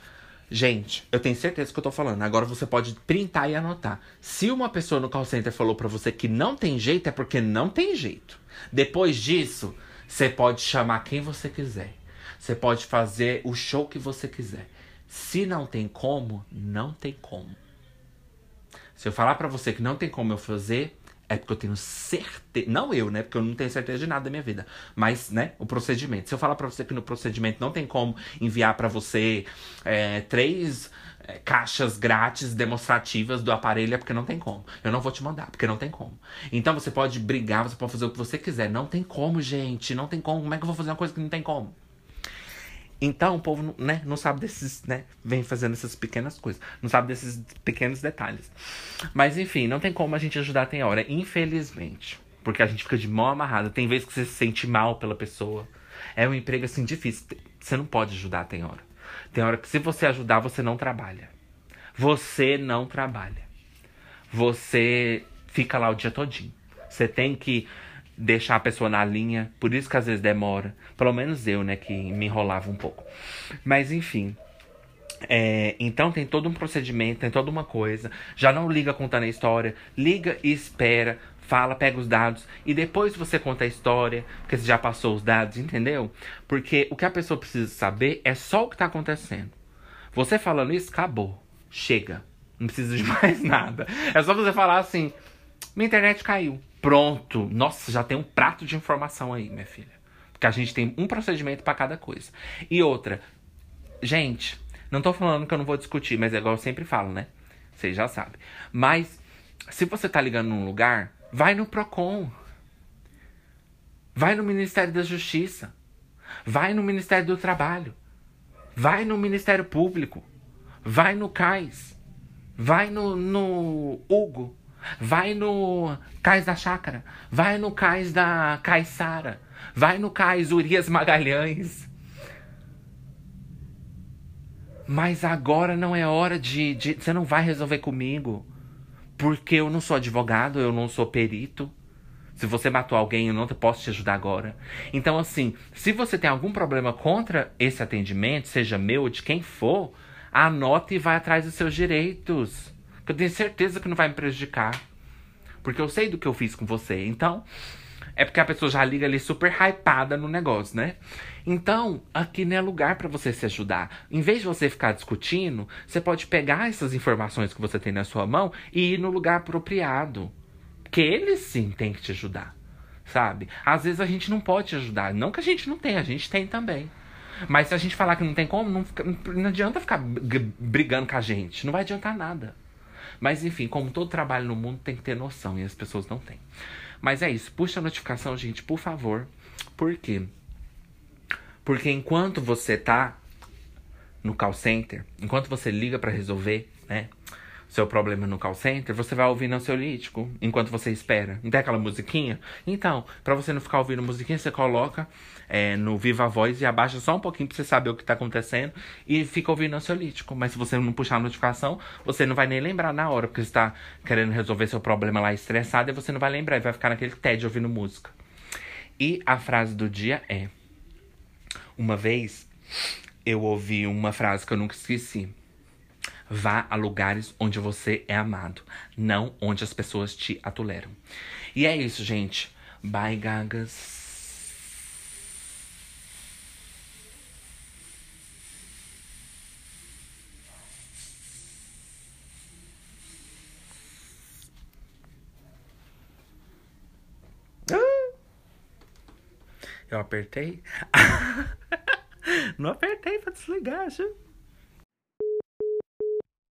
Gente, eu tenho certeza que eu tô falando. Agora você pode printar e anotar. Se uma pessoa no call center falou para você que não tem jeito, é porque não tem jeito. Depois disso, você pode chamar quem você quiser. Você pode fazer o show que você quiser. Se não tem como, não tem como. Se eu falar para você que não tem como eu fazer, é porque eu tenho certeza. Não eu, né? Porque eu não tenho certeza de nada da minha vida. Mas, né? O procedimento. Se eu falar pra você que no procedimento não tem como enviar para você é, três é, caixas grátis demonstrativas do aparelho, é porque não tem como. Eu não vou te mandar, porque não tem como. Então você pode brigar, você pode fazer o que você quiser. Não tem como, gente. Não tem como. Como é que eu vou fazer uma coisa que não tem como? Então o povo né, não sabe desses, né? Vem fazendo essas pequenas coisas. Não sabe desses pequenos detalhes. Mas enfim, não tem como a gente ajudar tem hora, infelizmente. Porque a gente fica de mão amarrada. Tem vezes que você se sente mal pela pessoa. É um emprego assim difícil. Você não pode ajudar tem hora. Tem hora que se você ajudar, você não trabalha. Você não trabalha. Você fica lá o dia todinho. Você tem que deixar a pessoa na linha. Por isso que às vezes demora. Pelo menos eu, né, que me enrolava um pouco. Mas enfim. É, então tem todo um procedimento, tem toda uma coisa. Já não liga contando a história, liga e espera, fala, pega os dados e depois você conta a história, porque você já passou os dados, entendeu? Porque o que a pessoa precisa saber é só o que tá acontecendo. Você falando isso, acabou. Chega. Não precisa de [laughs] mais nada. É só você falar assim: minha internet caiu. Pronto. Nossa, já tem um prato de informação aí, minha filha. Porque a gente tem um procedimento para cada coisa. E outra, gente, não tô falando que eu não vou discutir, mas é igual eu sempre falo, né? Vocês já sabem. Mas se você tá ligando num lugar, vai no Procon. Vai no Ministério da Justiça. Vai no Ministério do Trabalho. Vai no Ministério Público. Vai no CAIS. Vai no, no Hugo. Vai no Cais da Chácara. Vai no Cais da Caissara. Vai no Cais Urias Magalhães. Mas agora não é hora de, de. Você não vai resolver comigo. Porque eu não sou advogado, eu não sou perito. Se você matou alguém, eu não posso te ajudar agora. Então, assim, se você tem algum problema contra esse atendimento, seja meu ou de quem for, anote e vai atrás dos seus direitos. Que eu tenho certeza que não vai me prejudicar. Porque eu sei do que eu fiz com você. Então, é porque a pessoa já liga ali super hypada no negócio, né? Então, aqui não é lugar para você se ajudar. Em vez de você ficar discutindo, você pode pegar essas informações que você tem na sua mão e ir no lugar apropriado. Que eles sim têm que te ajudar, sabe? Às vezes a gente não pode te ajudar. Não que a gente não tenha, a gente tem também. Mas se a gente falar que não tem como, não, fica, não adianta ficar brigando com a gente. Não vai adiantar nada. Mas enfim, como todo trabalho no mundo tem que ter noção e as pessoas não têm. Mas é isso. Puxa a notificação, gente, por favor. Por quê? Porque enquanto você tá no call center, enquanto você liga para resolver, né, seu problema no call center, você vai ouvindo ansiolítico enquanto você espera. Não tem aquela musiquinha? Então, para você não ficar ouvindo musiquinha, você coloca é, no Viva Voz e abaixa só um pouquinho pra você saber o que tá acontecendo e fica ouvindo ansiolítico. Mas se você não puxar a notificação, você não vai nem lembrar na hora, porque você tá querendo resolver seu problema lá estressado e você não vai lembrar e vai ficar naquele tédio ouvindo música. E a frase do dia é: uma vez eu ouvi uma frase que eu nunca esqueci. Vá a lugares onde você é amado, não onde as pessoas te atoleram. E é isso, gente. Bye, gagas. Eu apertei? [laughs] Não apertei pra desligar, acho.